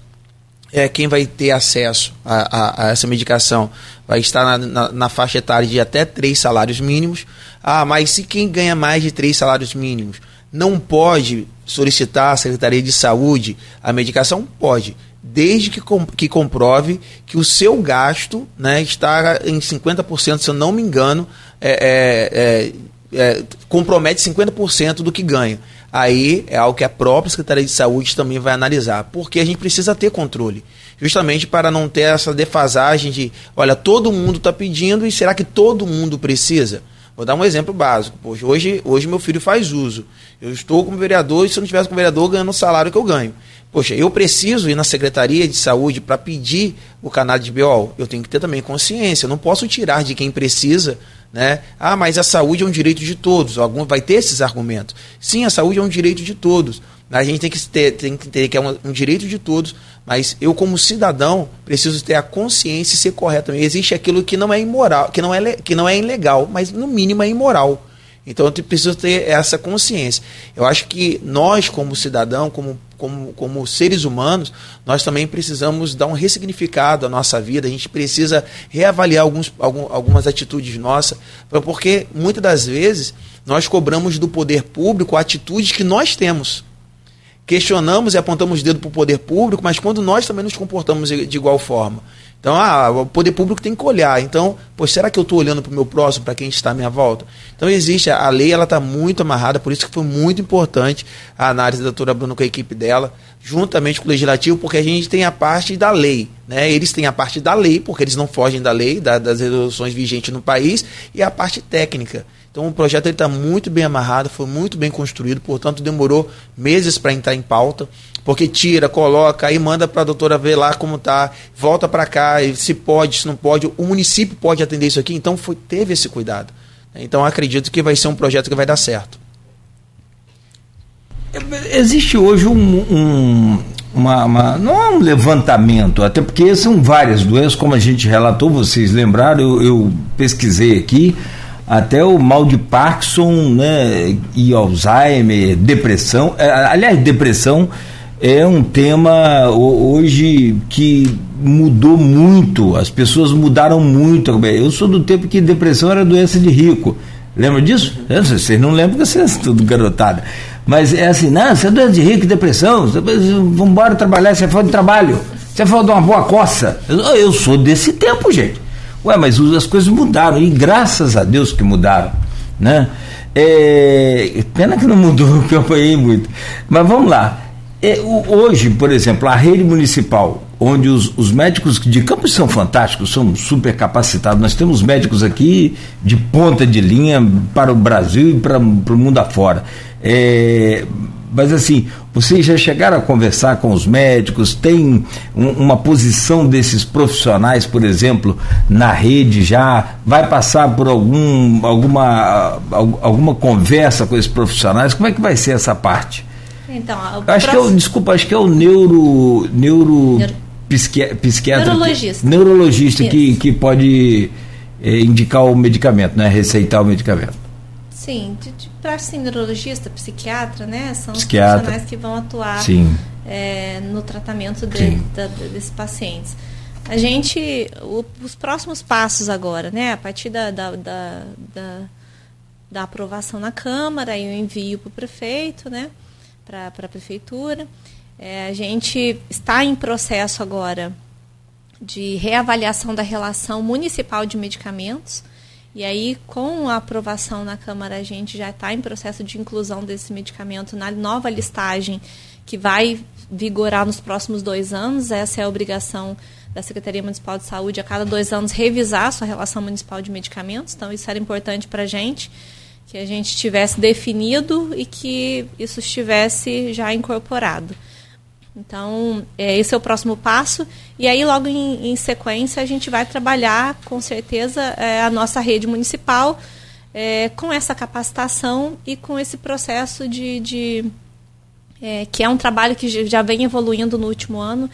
é, quem vai ter acesso a, a, a essa medicação vai estar na, na, na, faixa etária de até três salários mínimos. Ah, mas se quem ganha mais de três salários mínimos não pode solicitar à Secretaria de Saúde a medicação? Pode, desde que, com, que comprove que o seu gasto né, está em 50%, se eu não me engano, é, é, é, é compromete 50% do que ganha aí é algo que a própria Secretaria de Saúde também vai analisar, porque a gente precisa ter controle, justamente para não ter essa defasagem de, olha, todo mundo está pedindo e será que todo mundo precisa? Vou dar um exemplo básico. Poxa, hoje, hoje meu filho faz uso. Eu estou como vereador e se eu não tivesse como vereador ganhando o salário que eu ganho. Poxa, eu preciso ir na Secretaria de Saúde para pedir o canal de BO. Eu tenho que ter também consciência. Eu não posso tirar de quem precisa né? Ah, mas a saúde é um direito de todos. Algum vai ter esses argumentos. Sim, a saúde é um direito de todos. A gente tem que ter, tem que, ter que é um, um direito de todos, mas eu como cidadão preciso ter a consciência e ser correto. Existe aquilo que não é imoral, que não é, que não é ilegal, mas no mínimo é imoral. Então eu preciso ter essa consciência. Eu acho que nós, como cidadão, como, como, como seres humanos, nós também precisamos dar um ressignificado à nossa vida. A gente precisa reavaliar alguns, algum, algumas atitudes nossas, porque muitas das vezes nós cobramos do poder público atitudes que nós temos. Questionamos e apontamos o dedo para o poder público, mas quando nós também nos comportamos de igual forma. Então, ah, o poder público tem que olhar. Então, pô, será que eu estou olhando para o meu próximo, para quem está à minha volta? Então, existe, a lei ela está muito amarrada, por isso que foi muito importante a análise da doutora Bruno com a equipe dela, juntamente com o legislativo, porque a gente tem a parte da lei. Né? Eles têm a parte da lei, porque eles não fogem da lei, da, das resoluções vigentes no país, e a parte técnica. Então, o projeto está muito bem amarrado, foi muito bem construído, portanto, demorou meses para entrar em pauta porque tira, coloca, aí manda para a doutora ver lá como tá, volta para cá, se pode, se não pode, o município pode atender isso aqui, então foi, teve esse cuidado. Então acredito que vai ser um projeto que vai dar certo. Existe hoje um, um uma, uma, não é um levantamento, até porque são várias doenças, como a gente relatou, vocês lembraram, eu, eu pesquisei aqui, até o mal de Parkinson, né, e Alzheimer, depressão, é, aliás, depressão é um tema hoje que mudou muito, as pessoas mudaram muito. Eu sou do tempo que depressão era doença de rico. Lembra disso? Vocês não lembram que vocês tudo garotada. Mas é assim, não, você é doença de rico, depressão, vamos embora trabalhar, você é falta de trabalho, você é falta de uma boa coça. Eu, eu sou desse tempo, gente. Ué, mas as coisas mudaram, e graças a Deus que mudaram, né? É, pena que não mudou, que eu apanhei muito. Mas vamos lá. É, hoje, por exemplo, a rede municipal, onde os, os, médicos de campos são fantásticos, são super capacitados. Nós temos médicos aqui de ponta de linha para o Brasil e para, para o mundo afora. É, mas assim, vocês já chegaram a conversar com os médicos? Tem um, uma posição desses profissionais, por exemplo, na rede já? Vai passar por algum, alguma, alguma conversa com esses profissionais? Como é que vai ser essa parte? Então, acho próximo... que é o, desculpa, acho que é o neuro, neuro, neuro... psiquiatra, neurologista, neurologista que, que pode é, indicar o medicamento, né, receitar o medicamento. Sim, para assim, neurologista, psiquiatra, né, são psiquiatra. os profissionais que vão atuar é, no tratamento de, da, desses pacientes. A gente, o, os próximos passos agora, né, a partir da, da, da, da, da aprovação na Câmara e o envio para o prefeito, né, para a prefeitura. É, a gente está em processo agora de reavaliação da relação municipal de medicamentos. E aí, com a aprovação na Câmara, a gente já está em processo de inclusão desse medicamento na nova listagem que vai vigorar nos próximos dois anos. Essa é a obrigação da Secretaria Municipal de Saúde, a cada dois anos, revisar a sua relação municipal de medicamentos. Então, isso era importante para a gente que a gente tivesse definido e que isso estivesse já incorporado. Então, é, esse é o próximo passo. E aí, logo em, em sequência, a gente vai trabalhar, com certeza, é, a nossa rede municipal é, com essa capacitação e com esse processo de. de é, que é um trabalho que já vem evoluindo no último ano,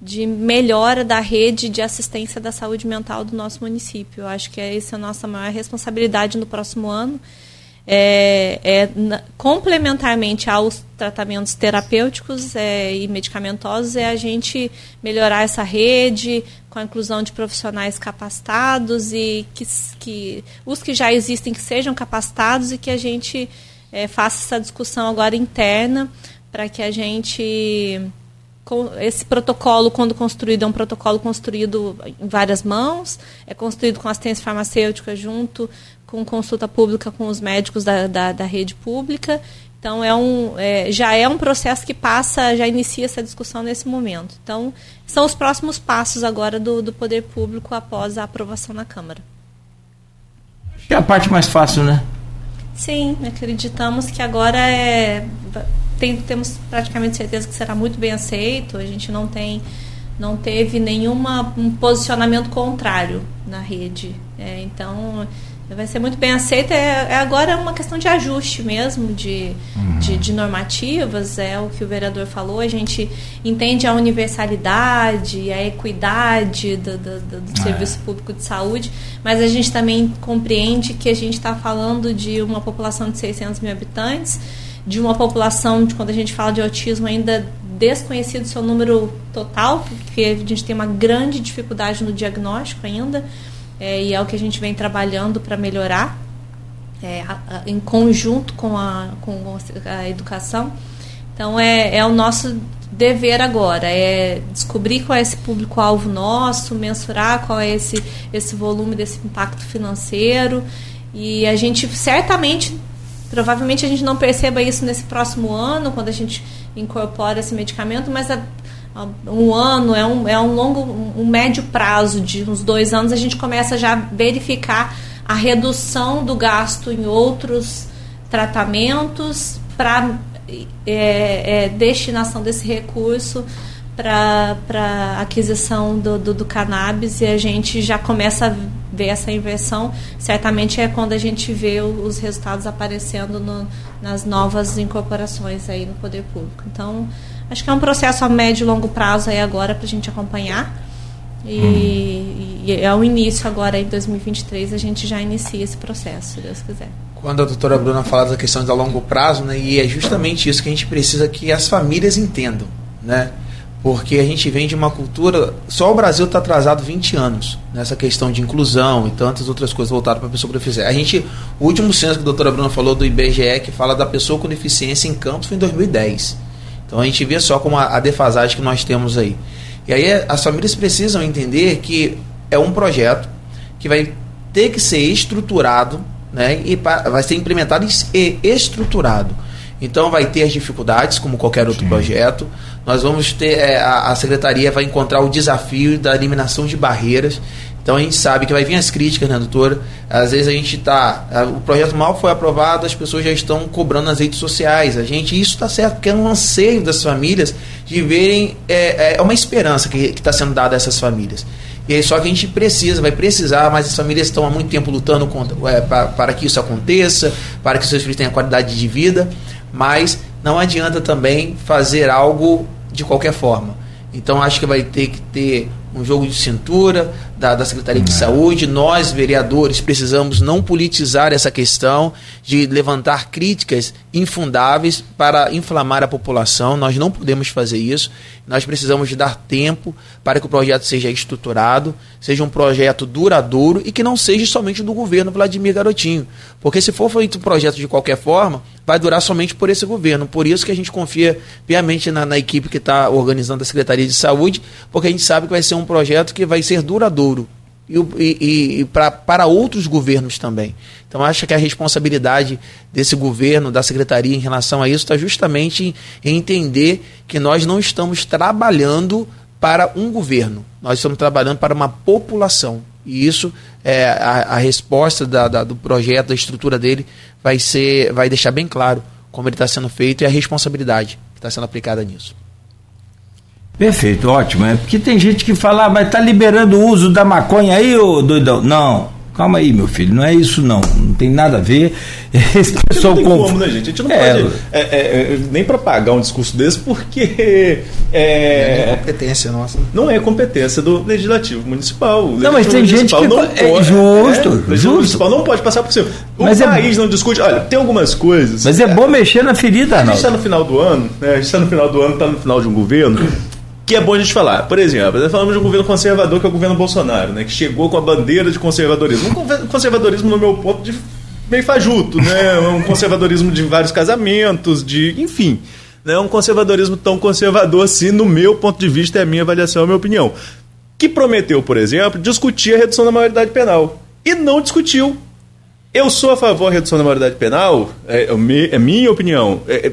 de melhora da rede de assistência da saúde mental do nosso município. Eu acho que essa é a nossa maior responsabilidade no próximo ano é, é complementarmente aos tratamentos terapêuticos é, e medicamentosos, é a gente melhorar essa rede com a inclusão de profissionais capacitados e que, que os que já existem que sejam capacitados e que a gente é, faça essa discussão agora interna para que a gente esse protocolo, quando construído, é um protocolo construído em várias mãos, é construído com assistência farmacêutica junto com consulta pública com os médicos da, da, da rede pública. Então, é um, é, já é um processo que passa, já inicia essa discussão nesse momento. Então, são os próximos passos agora do, do poder público após a aprovação na Câmara. É a parte mais fácil, né? Sim, acreditamos que agora é, tem, temos praticamente certeza que será muito bem aceito. A gente não tem não teve nenhuma um posicionamento contrário na rede. É, então vai ser muito bem aceita. É, é, agora uma questão de ajuste mesmo, de, uhum. de, de, normativas, é o que o vereador falou. A gente entende a universalidade, a equidade do, do, do, do é. serviço público de saúde, mas a gente também compreende que a gente está falando de uma população de 600 mil habitantes, de uma população, de quando a gente fala de autismo, ainda desconhecido seu número total, porque a gente tem uma grande dificuldade no diagnóstico ainda é, e é o que a gente vem trabalhando para melhorar é, a, a, em conjunto com a, com a educação. Então é, é o nosso dever agora, é descobrir qual é esse público-alvo nosso, mensurar qual é esse, esse volume desse impacto financeiro e a gente certamente, provavelmente a gente não perceba isso nesse próximo ano, quando a gente incorpora esse medicamento, mas a, um ano, é um, é um longo, um médio prazo de uns dois anos, a gente começa já a verificar a redução do gasto em outros tratamentos para é, é, destinação desse recurso para aquisição do, do, do, cannabis e a gente já começa a ver essa inversão. Certamente é quando a gente vê os resultados aparecendo no, nas novas incorporações aí no poder público. Então, Acho que é um processo a médio e longo prazo aí agora para a gente acompanhar. E, hum. e, é o início agora, em 2023, a gente já inicia esse processo, se Deus quiser. Quando a doutora Bruna fala da questão a longo prazo, né, e é justamente isso que a gente precisa que as famílias entendam, né? Porque a gente vem de uma cultura. Só o Brasil está atrasado 20 anos nessa questão de inclusão e tantas outras coisas voltadas para a pessoa com deficiência. A gente, o último censo que a doutora Bruna falou do IBGE, que fala da pessoa com deficiência em campos, foi em 2010. Então a gente vê só como a, a defasagem que nós temos aí. E aí as famílias precisam entender que é um projeto que vai ter que ser estruturado, né, e vai ser implementado e estruturado. Então vai ter as dificuldades, como qualquer outro Sim. projeto. Nós vamos ter, é, a, a secretaria vai encontrar o desafio da eliminação de barreiras. Então a gente sabe que vai vir as críticas, né, doutora? Às vezes a gente está. O projeto mal foi aprovado, as pessoas já estão cobrando nas redes sociais. A gente, isso está certo, porque é um anseio das famílias de verem. É, é uma esperança que está sendo dada a essas famílias. E aí só que a gente precisa, vai precisar, mas as famílias estão há muito tempo lutando contra, é, para, para que isso aconteça, para que seus filhos tenham qualidade de vida, mas não adianta também fazer algo de qualquer forma. Então acho que vai ter que ter um jogo de cintura da, da Secretaria de Saúde. Nós, vereadores, precisamos não politizar essa questão de levantar críticas infundáveis para inflamar a população. Nós não podemos fazer isso. Nós precisamos dar tempo para que o projeto seja estruturado, seja um projeto duradouro e que não seja somente do governo Vladimir Garotinho. Porque se for feito um projeto de qualquer forma, vai durar somente por esse governo. Por isso que a gente confia piamente na, na equipe que está organizando a Secretaria de Saúde, porque a gente sabe que vai ser um projeto que vai ser duradouro e, e, e pra, para outros governos também. Então, acho que a responsabilidade desse governo, da secretaria em relação a isso, está justamente em, entender que nós não estamos trabalhando para um governo, nós estamos trabalhando para uma população. E isso, é, a, a resposta da, da, do projeto, da estrutura dele, vai, ser, vai deixar bem claro como ele está sendo feito e a responsabilidade que está sendo aplicada nisso. Perfeito, ótimo. É porque tem gente que fala, ah, mas tá liberando o uso da maconha aí, ô doidão? Não, Calma aí, meu filho, não é isso não. Não tem nada a ver. Esse pessoal não tem como, né, gente? A gente não é, pode é, é, é, nem propagar um discurso desse porque. É, é competência nossa. Não é competência do legislativo municipal. O não, mas tem gente que. Não pode, é justo. É, justo. municipal não pode passar por cima. O mas país não discute. Olha, tem algumas coisas. Mas é bom mexer na ferida, não. A gente está no final do ano, né? A gente está no final do ano, está no final de um governo que é bom a gente falar. Por exemplo, falamos de um governo conservador que é o governo Bolsonaro, né, que chegou com a bandeira de conservadorismo. Um conservadorismo, no meu ponto, de meio fajuto, né, um conservadorismo de vários casamentos, de enfim. Né, um conservadorismo tão conservador assim, no meu ponto de vista, é a minha avaliação, é a minha opinião. Que prometeu, por exemplo, discutir a redução da maioridade penal. E não discutiu. Eu sou a favor da redução da maioridade penal, é, é, é minha opinião. É, é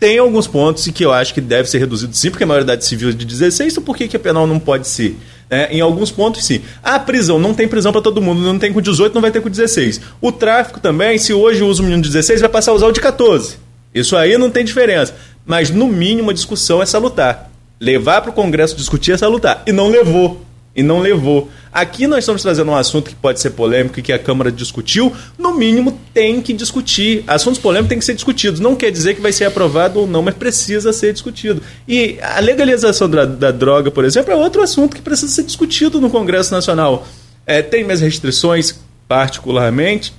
tem alguns pontos que eu acho que deve ser reduzido sim, porque a maioridade civil é de 16, então por que, que a penal não pode ser? É, em alguns pontos, sim. A prisão, não tem prisão para todo mundo, não tem com 18, não vai ter com 16. O tráfico também, se hoje usa o menino de 16, vai passar a usar o de 14. Isso aí não tem diferença. Mas, no mínimo, a discussão é salutar. Levar para o Congresso discutir é salutar. E não levou e não levou. Aqui nós estamos trazendo um assunto que pode ser polêmico e que a Câmara discutiu. No mínimo, tem que discutir. Assuntos polêmicos têm que ser discutidos. Não quer dizer que vai ser aprovado ou não, mas precisa ser discutido. E a legalização da, da droga, por exemplo, é outro assunto que precisa ser discutido no Congresso Nacional. É, tem mais restrições, particularmente,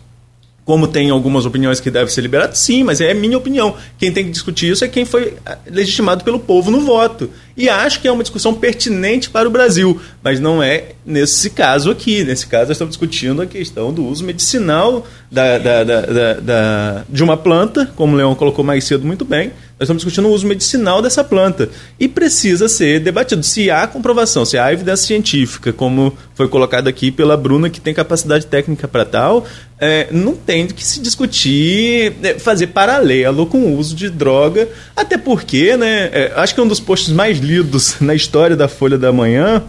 como tem algumas opiniões que deve ser liberado, sim, mas é minha opinião. Quem tem que discutir isso é quem foi ah, legitimado pelo povo no voto. E acho que é uma discussão pertinente para o Brasil, mas não é nesse caso aqui. Nesse caso, nós estamos discutindo a questão do uso medicinal da, da, da, da de uma planta, como o Leão colocou mais cedo muito bem, nós estamos discutindo o uso medicinal dessa planta. E precisa ser debatido. Se há comprovação, se há evidência científica, como foi colocado aqui pela Bruna, que tem capacidade técnica para tal, é, não tem que se discutir, é, fazer paralelo com o uso de droga. Até porque, né, é, acho que é um dos posts mais lidos na história da Folha da Manhã.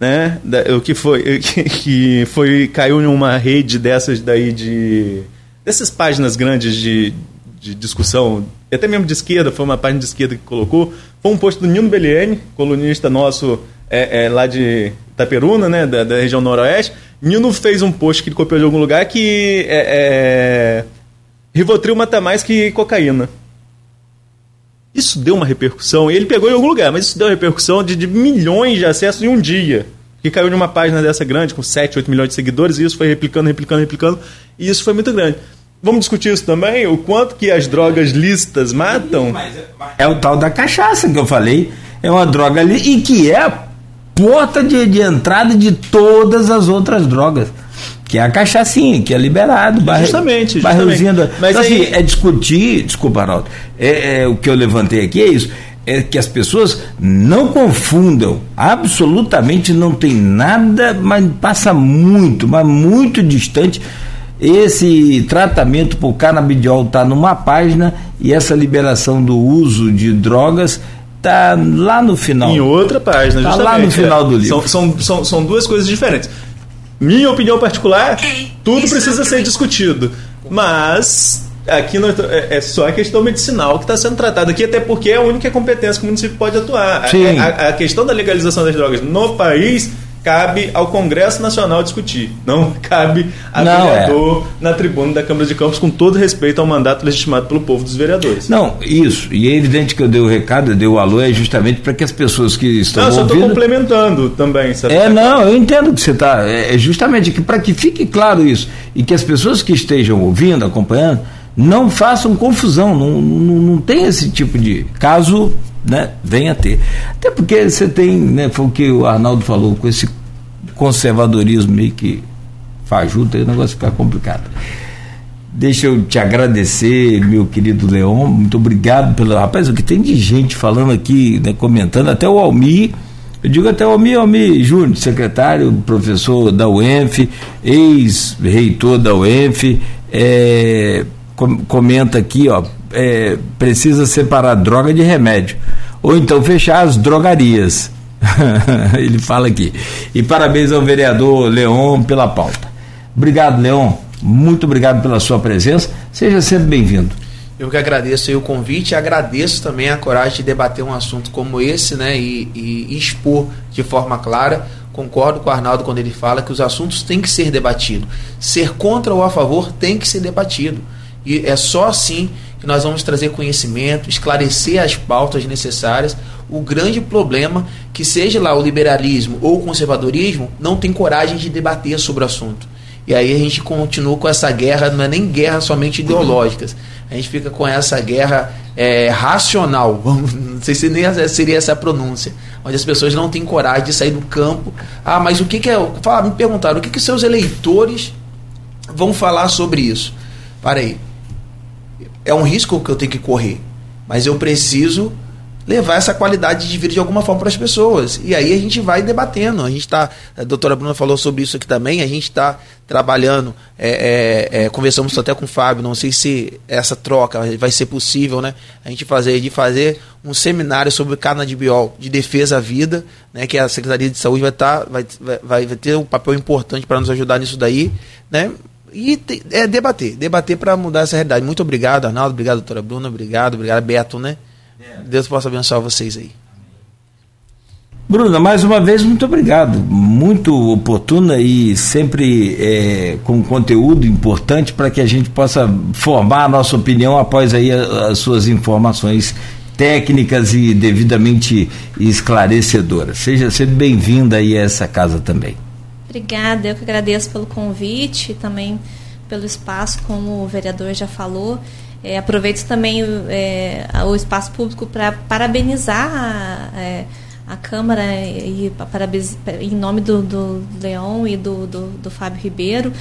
Né, da, o que foi que, foi caiu em uma rede dessas daí de dessas páginas grandes de, de discussão até mesmo de esquerda, foi uma página de esquerda que colocou, foi um post do Nino Belliene, colunista nosso é, é, lá de Itaperuna, né, da, da, região noroeste. Nino fez um post que ele copiou de algum lugar que é, é, Rivotril mata mais que cocaína. Isso deu uma repercussão, ele pegou em algum lugar, mas isso deu uma repercussão de, de milhões de acessos em um dia. Que caiu numa página dessa grande, com 7, 8 milhões de seguidores, e isso foi replicando, replicando, replicando, e isso foi muito grande. Vamos discutir isso também? O quanto que as drogas lícitas matam? É o tal da cachaça que eu falei. É uma droga ali e que é a porta de, de entrada de todas as outras drogas. Que é a cachaçinha, que é liberado. Barre, justamente, justamente. Da... Mas então, aí... assim, é discutir, desculpa, Arnaldo, é, é, o que eu levantei aqui é isso é que as pessoas não confundam, absolutamente não tem nada, mas passa muito, mas muito distante esse tratamento por canabidiol está numa página e essa liberação do uso de drogas está lá no final. Em outra página, Está lá no final é. do livro. São, são, são, são duas coisas diferentes. Minha opinião particular, tudo precisa ser discutido. Mas aqui não, é, é só a questão medicinal que está sendo tratada aqui, até porque é a única competência que o município pode atuar. A, a, a, questão da legalização das drogas no país cabe ao Congresso Nacional discutir, não cabe a não, vereador é. na tribuna da Câmara de Campos, com todo respeito ao mandato legitimado pelo povo dos vereadores. Não, isso. E é evidente que eu dei o recado, eu dei o alô, é justamente para que as pessoas que estão. Não, eu só estou complementando também. Sabe? É, não, eu entendo que você está. É, é justamente para que fique claro isso. E que as pessoas que estejam ouvindo, acompanhando, não façam confusão, não, não, não tem esse tipo de caso né, venha a ter. Até porque você tem, né, foi o que o Arnaldo falou, com esse conservadorismo meio que fajuto, aí o negócio fica complicado. Deixa eu te agradecer, meu querido Leon, muito obrigado pelo. Rapaz, o que tem de gente falando aqui, né, comentando, até o Almir. Eu digo até o Almir, Almir Júnior, secretário, professor da UENF, ex-reitor da UENF, é, com, comenta aqui, ó, é, precisa separar droga de remédio. Ou então fechar as drogarias. Ele fala aqui. E parabéns ao vereador Leon pela pauta. Obrigado, Leon. Muito obrigado pela sua presença. Seja sempre bem-vindo. Eu que agradeço o convite agradeço também a coragem de debater um assunto como esse, né? E, e expor de forma clara concordo com o Arnaldo quando ele fala que os assuntos têm que ser debatidos. Ser contra ou a favor tem que ser debatido. E é só assim que nós vamos trazer conhecimento, esclarecer as pautas necessárias. O grande problema que seja lá o liberalismo ou o conservadorismo não tem coragem de debater sobre o assunto. E aí a gente continua com essa guerra, não é nem guerra somente ideológicas. A gente fica com essa guerra é, racional, não sei se nem seria essa a pronúncia, onde as pessoas não têm coragem de sair do campo. Ah, mas o que, que é. Fala, me perguntaram, o que, que seus eleitores vão falar sobre isso? Para aí é um risco que eu tenho que correr, mas eu preciso levar essa qualidade de vida de alguma forma para as pessoas. E aí a gente vai debatendo. A gente está, a doutora Bruna falou sobre isso aqui também, a gente está trabalhando, é, é, é, conversamos até com o Fábio, não sei se essa troca vai ser possível, né? A gente fazer, de fazer um seminário sobre canabidiol de defesa à vida, né? Que a Secretaria de Saúde vai, tá, vai, vai, vai ter um papel importante para nos ajudar nisso daí, né? E é debater, debater para mudar essa realidade. Muito obrigado, Arnaldo, obrigado, doutora Bruna, obrigado, obrigado, Beto, né? É. Deus possa abençoar vocês aí. Bruna, mais uma vez, muito obrigado. Muito oportuna e sempre é, com conteúdo importante para que a gente possa formar a nossa opinião após aí as suas informações técnicas e devidamente esclarecedoras. Seja sempre bem-vinda aí a essa casa também. Obrigada, eu que agradeço pelo convite, também pelo espaço, como o vereador já falou. É, aproveito também é, o espaço público para parabenizar a, é, a Câmara e em nome do, do Leão e do, do, do, Fábio Ribeiro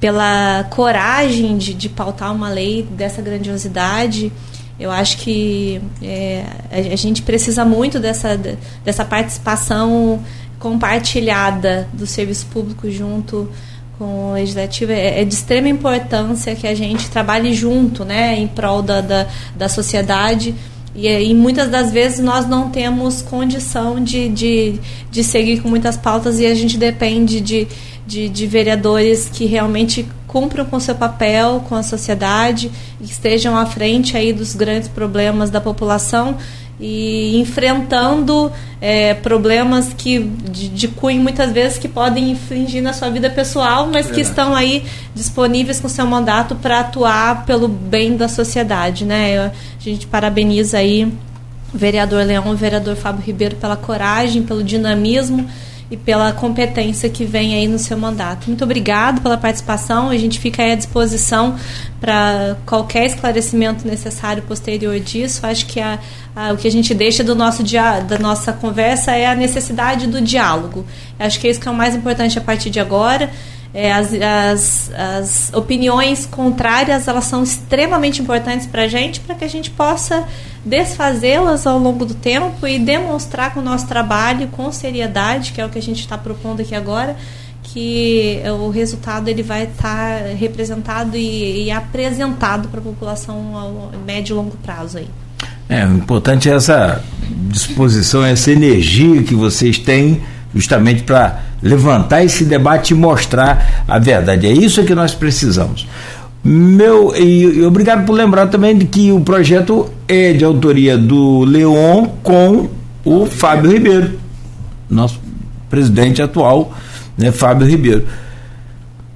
pela coragem de, de pautar uma lei dessa grandiosidade. Eu acho que é, a, a gente precisa muito dessa, dessa participação compartilhada do serviço público junto com o legislativo é, é, de extrema importância que a gente trabalhe junto, né, em prol da, da, da sociedade. E, e, muitas das vezes nós não temos condição de, de, de seguir com muitas pautas e a gente depende de, de, de vereadores que realmente cumpram com seu papel com a sociedade e estejam à frente aí dos grandes problemas da população e enfrentando é, problemas que de, de, cunho muitas vezes que podem infringir na sua vida pessoal, mas que estão aí disponíveis com seu mandato para atuar pelo bem da sociedade, né? a gente parabeniza aí o vereador Leão, o vereador Fábio Ribeiro pela coragem, pelo dinamismo e pela competência que vem aí no seu mandato. Muito obrigado pela participação. A gente fica à disposição para qualquer esclarecimento necessário posterior disso. Acho que a, a, o que a gente deixa do nosso dia, da nossa conversa é a necessidade do diálogo. Acho que é isso que é o mais importante a partir de agora. É, as, as, as, opiniões contrárias elas são extremamente importantes para a gente, para que a gente possa desfazê-las ao longo do tempo e demonstrar com o nosso trabalho, com seriedade, que é o que a gente está propondo aqui agora, que o resultado ele vai estar tá representado e, e apresentado para a população ao médio e longo prazo aí. É, o importante é essa disposição, essa energia que vocês têm justamente para levantar esse debate e mostrar a verdade. É isso que nós precisamos. Meu, e, e, obrigado por lembrar também de que o projeto é de autoria do Leon com o Fábio Ribeiro, nosso presidente atual, né, Fábio Ribeiro.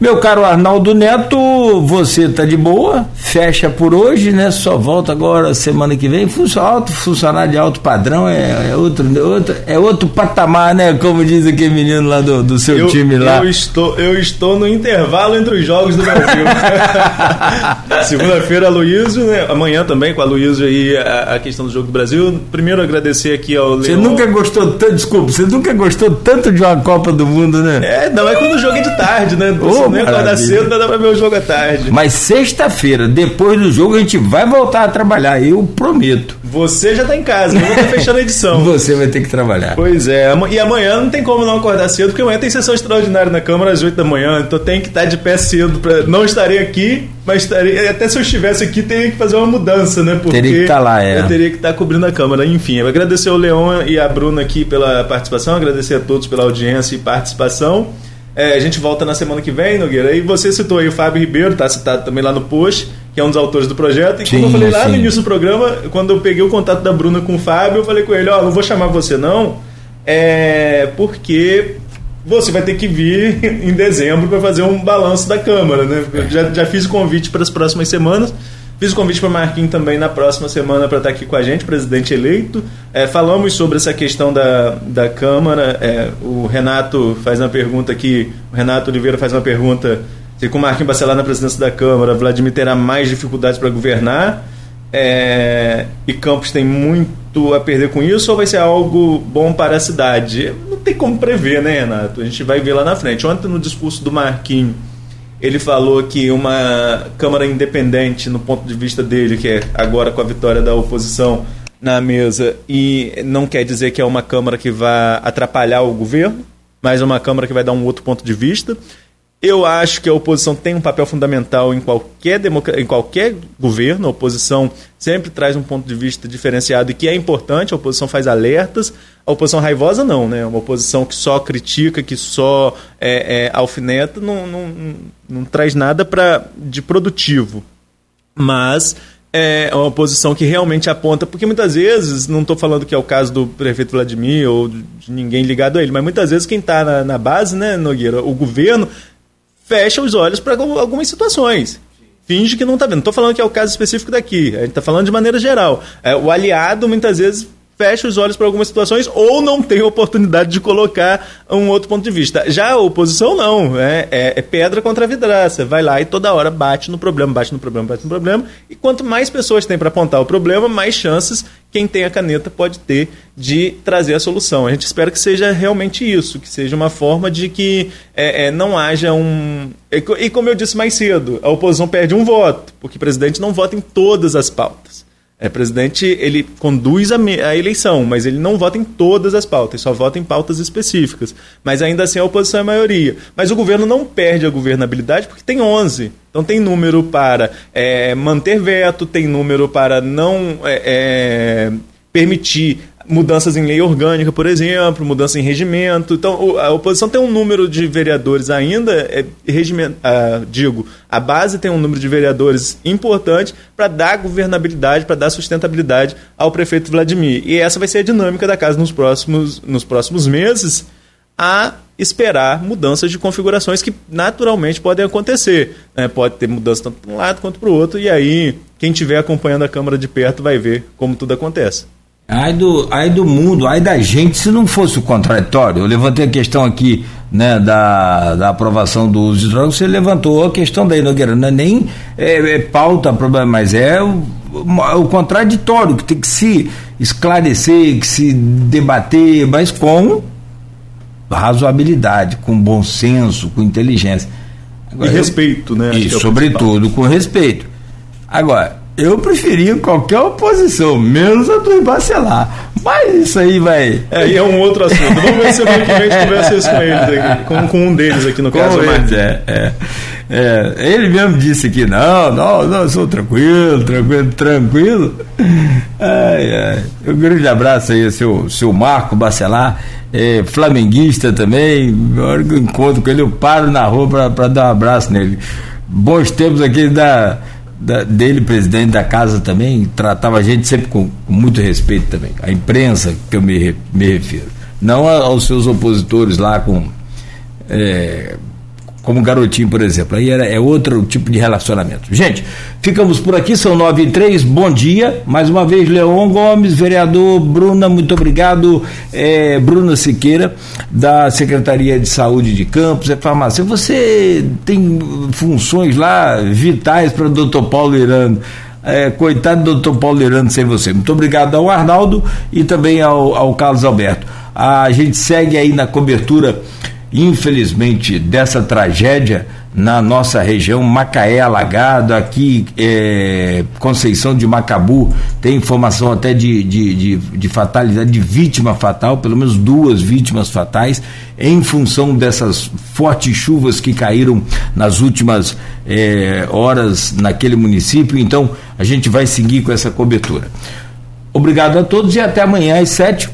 Meu caro Arnaldo Neto, você tá de boa? Fecha por hoje, né? Só volta agora semana que vem. Alto, funcionário de alto padrão é, é, outro, outro, é outro patamar, né? Como diz aquele menino lá do, do seu eu, time lá. Eu estou, eu estou no intervalo entre os jogos do Brasil. Segunda-feira, Luísio, né? Amanhã também com a Luísio aí a, a, questão do jogo do Brasil. Primeiro agradecer aqui ao Você nunca gostou tanto, desculpa, você nunca gostou tanto de uma Copa do Mundo, né? É, não é quando o jogo é de tarde, né? Ô, nem acordar cedo, não dá pra ver o jogo à tarde. Mas sexta-feira, depois do jogo, a gente vai voltar a trabalhar, eu prometo. Você já tá em casa, eu vou estar fechando a edição. Você vai ter que trabalhar. Pois é, e amanhã não tem como não acordar cedo, porque amanhã tem sessão extraordinária na Câmara às 8 da manhã, então tem que estar de pé cedo. Pra... Não estarei aqui, mas estarei. Até se eu estivesse aqui, teria que fazer uma mudança, né? Porque teria que estar tá lá, é. Eu teria que estar tá cobrindo a Câmara. Enfim, agradecer ao Leon e a Bruna aqui pela participação, agradecer a todos pela audiência e participação. É, a gente volta na semana que vem, Nogueira. E você citou aí o Fábio Ribeiro, tá citado também lá no post, que é um dos autores do projeto. E sim, como eu falei lá sim. no início do programa, quando eu peguei o contato da Bruna com o Fábio, eu falei com ele, ó, oh, não vou chamar você não, é porque você vai ter que vir em dezembro para fazer um balanço da Câmara. Né? Já, já fiz o convite para as próximas semanas. Fiz o convite para o Marquinhos também na próxima semana para estar tá aqui com a gente, presidente eleito. É, falamos sobre essa questão da, da Câmara. É, o Renato faz uma pergunta aqui, o Renato Oliveira faz uma pergunta se com o Marquinhos Bacelar na presidência da Câmara, Vladimir terá mais dificuldades para governar. É, e Campos tem muito a perder com isso ou vai ser algo bom para a cidade? Não tem como prever, né, Renato? A gente vai ver lá na frente. Ontem, no discurso do Marquinhos, ele falou que uma Câmara independente, no ponto de vista dele, que é agora com a vitória da oposição na mesa, e não quer dizer que é uma Câmara que vai atrapalhar o governo, mas é uma Câmara que vai dar um outro ponto de vista. Eu acho que a oposição tem um papel fundamental em qualquer, em qualquer governo. A oposição sempre traz um ponto de vista diferenciado e que é importante. A oposição faz alertas. A oposição raivosa, não, né? Uma oposição que só critica, que só é, é, alfineta, não, não, não, não traz nada pra, de produtivo. Mas é uma oposição que realmente aponta, porque muitas vezes, não estou falando que é o caso do prefeito Vladimir ou de ninguém ligado a ele, mas muitas vezes quem está na, na, base, né, Nogueira, o governo, fecha os olhos para algumas situações. Finge que não está vendo. Não estou falando que é o caso específico daqui. A gente está falando de maneira geral. É, o aliado, muitas vezes, fecha os olhos para algumas situações ou não tem oportunidade de colocar um outro ponto de vista. Já a oposição não, é, é, é, pedra contra vidraça. Vai lá e toda hora bate no problema, bate no problema, bate no problema. E quanto mais pessoas tem para apontar o problema, mais chances quem tem a caneta pode ter de trazer a solução. A gente espera que seja realmente isso, que seja uma forma de que é, é não haja um. E como eu disse mais cedo, a oposição perde um voto, porque o presidente não vota em todas as pautas. É, presidente, ele conduz a, a, eleição, mas ele não vota em todas as pautas, só vota em pautas específicas. Mas ainda assim a oposição é maioria. Mas o governo não perde a governabilidade porque tem 11. Então tem número para é, manter veto, tem número para não é, é permitir mudanças em lei orgânica, por exemplo, mudança em regimento. Então, a oposição tem um número de vereadores ainda, é, regimento, ah, digo, a base tem um número de vereadores importante para dar governabilidade, para dar sustentabilidade ao prefeito Vladimir. E essa vai ser a dinâmica da casa nos próximos, nos próximos meses, a esperar mudanças de configurações que naturalmente podem acontecer. Né? Pode ter mudança tanto para um lado quanto para o outro, e aí quem estiver acompanhando a Câmara de perto vai ver como tudo acontece. Ai do, ai do mundo, ai da gente, se não fosse o contraditório. Eu levantei a questão aqui né, da, da aprovação do uso de drogas, você levantou a questão da Nogueira, não é nem é, é pauta, problema, mas é o, o contraditório que tem que se esclarecer, que se debater, mas com razoabilidade, com bom senso, com inteligência. Agora, e respeito, né? E, é sobretudo, com respeito. Agora, eu preferia qualquer oposição, menos a do Ibacelar. Mas isso aí vai. É, e é um outro assunto. Vamos ver se que vem a gente conversa isso com eles aqui, com, com um deles aqui no caso. Eles, é, é, é, ele mesmo disse que não, não, não, eu sou tranquilo, tranquilo, tranquilo. Ai, ai. Um grande abraço aí, seu, seu Marco Bacelar, é, flamenguista também. Na hora que eu encontro com ele, eu paro na rua para dar um abraço nele. Bons tempos aqui da da, dele, presidente da casa também, tratava a gente sempre com, com, muito respeito também. A imprensa que eu me, me refiro. Não aos seus opositores lá com. É, como garotinho, por exemplo. Aí era, é outro tipo de relacionamento. Gente, ficamos por aqui, são nove e três, bom dia. Mais uma vez, Leon Gomes, vereador, Bruna, muito obrigado. É, Bruna Siqueira, da Secretaria de Saúde de Campos, é farmácia. Você tem funções lá vitais para o doutor Paulo Irano. É, coitado do doutor Paulo Irano sem você. Muito obrigado ao Arnaldo e também ao, ao Carlos Alberto. A gente segue aí na cobertura infelizmente, dessa tragédia na nossa região, Macaé alagado, aqui é, Conceição de Macabu, tem informação até de, de, de, de, fatalidade, de vítima fatal, pelo menos duas vítimas fatais, em função dessas fortes chuvas que caíram nas últimas é, horas naquele município. Então, a gente vai seguir com essa cobertura. Obrigado a todos e até amanhã às sete.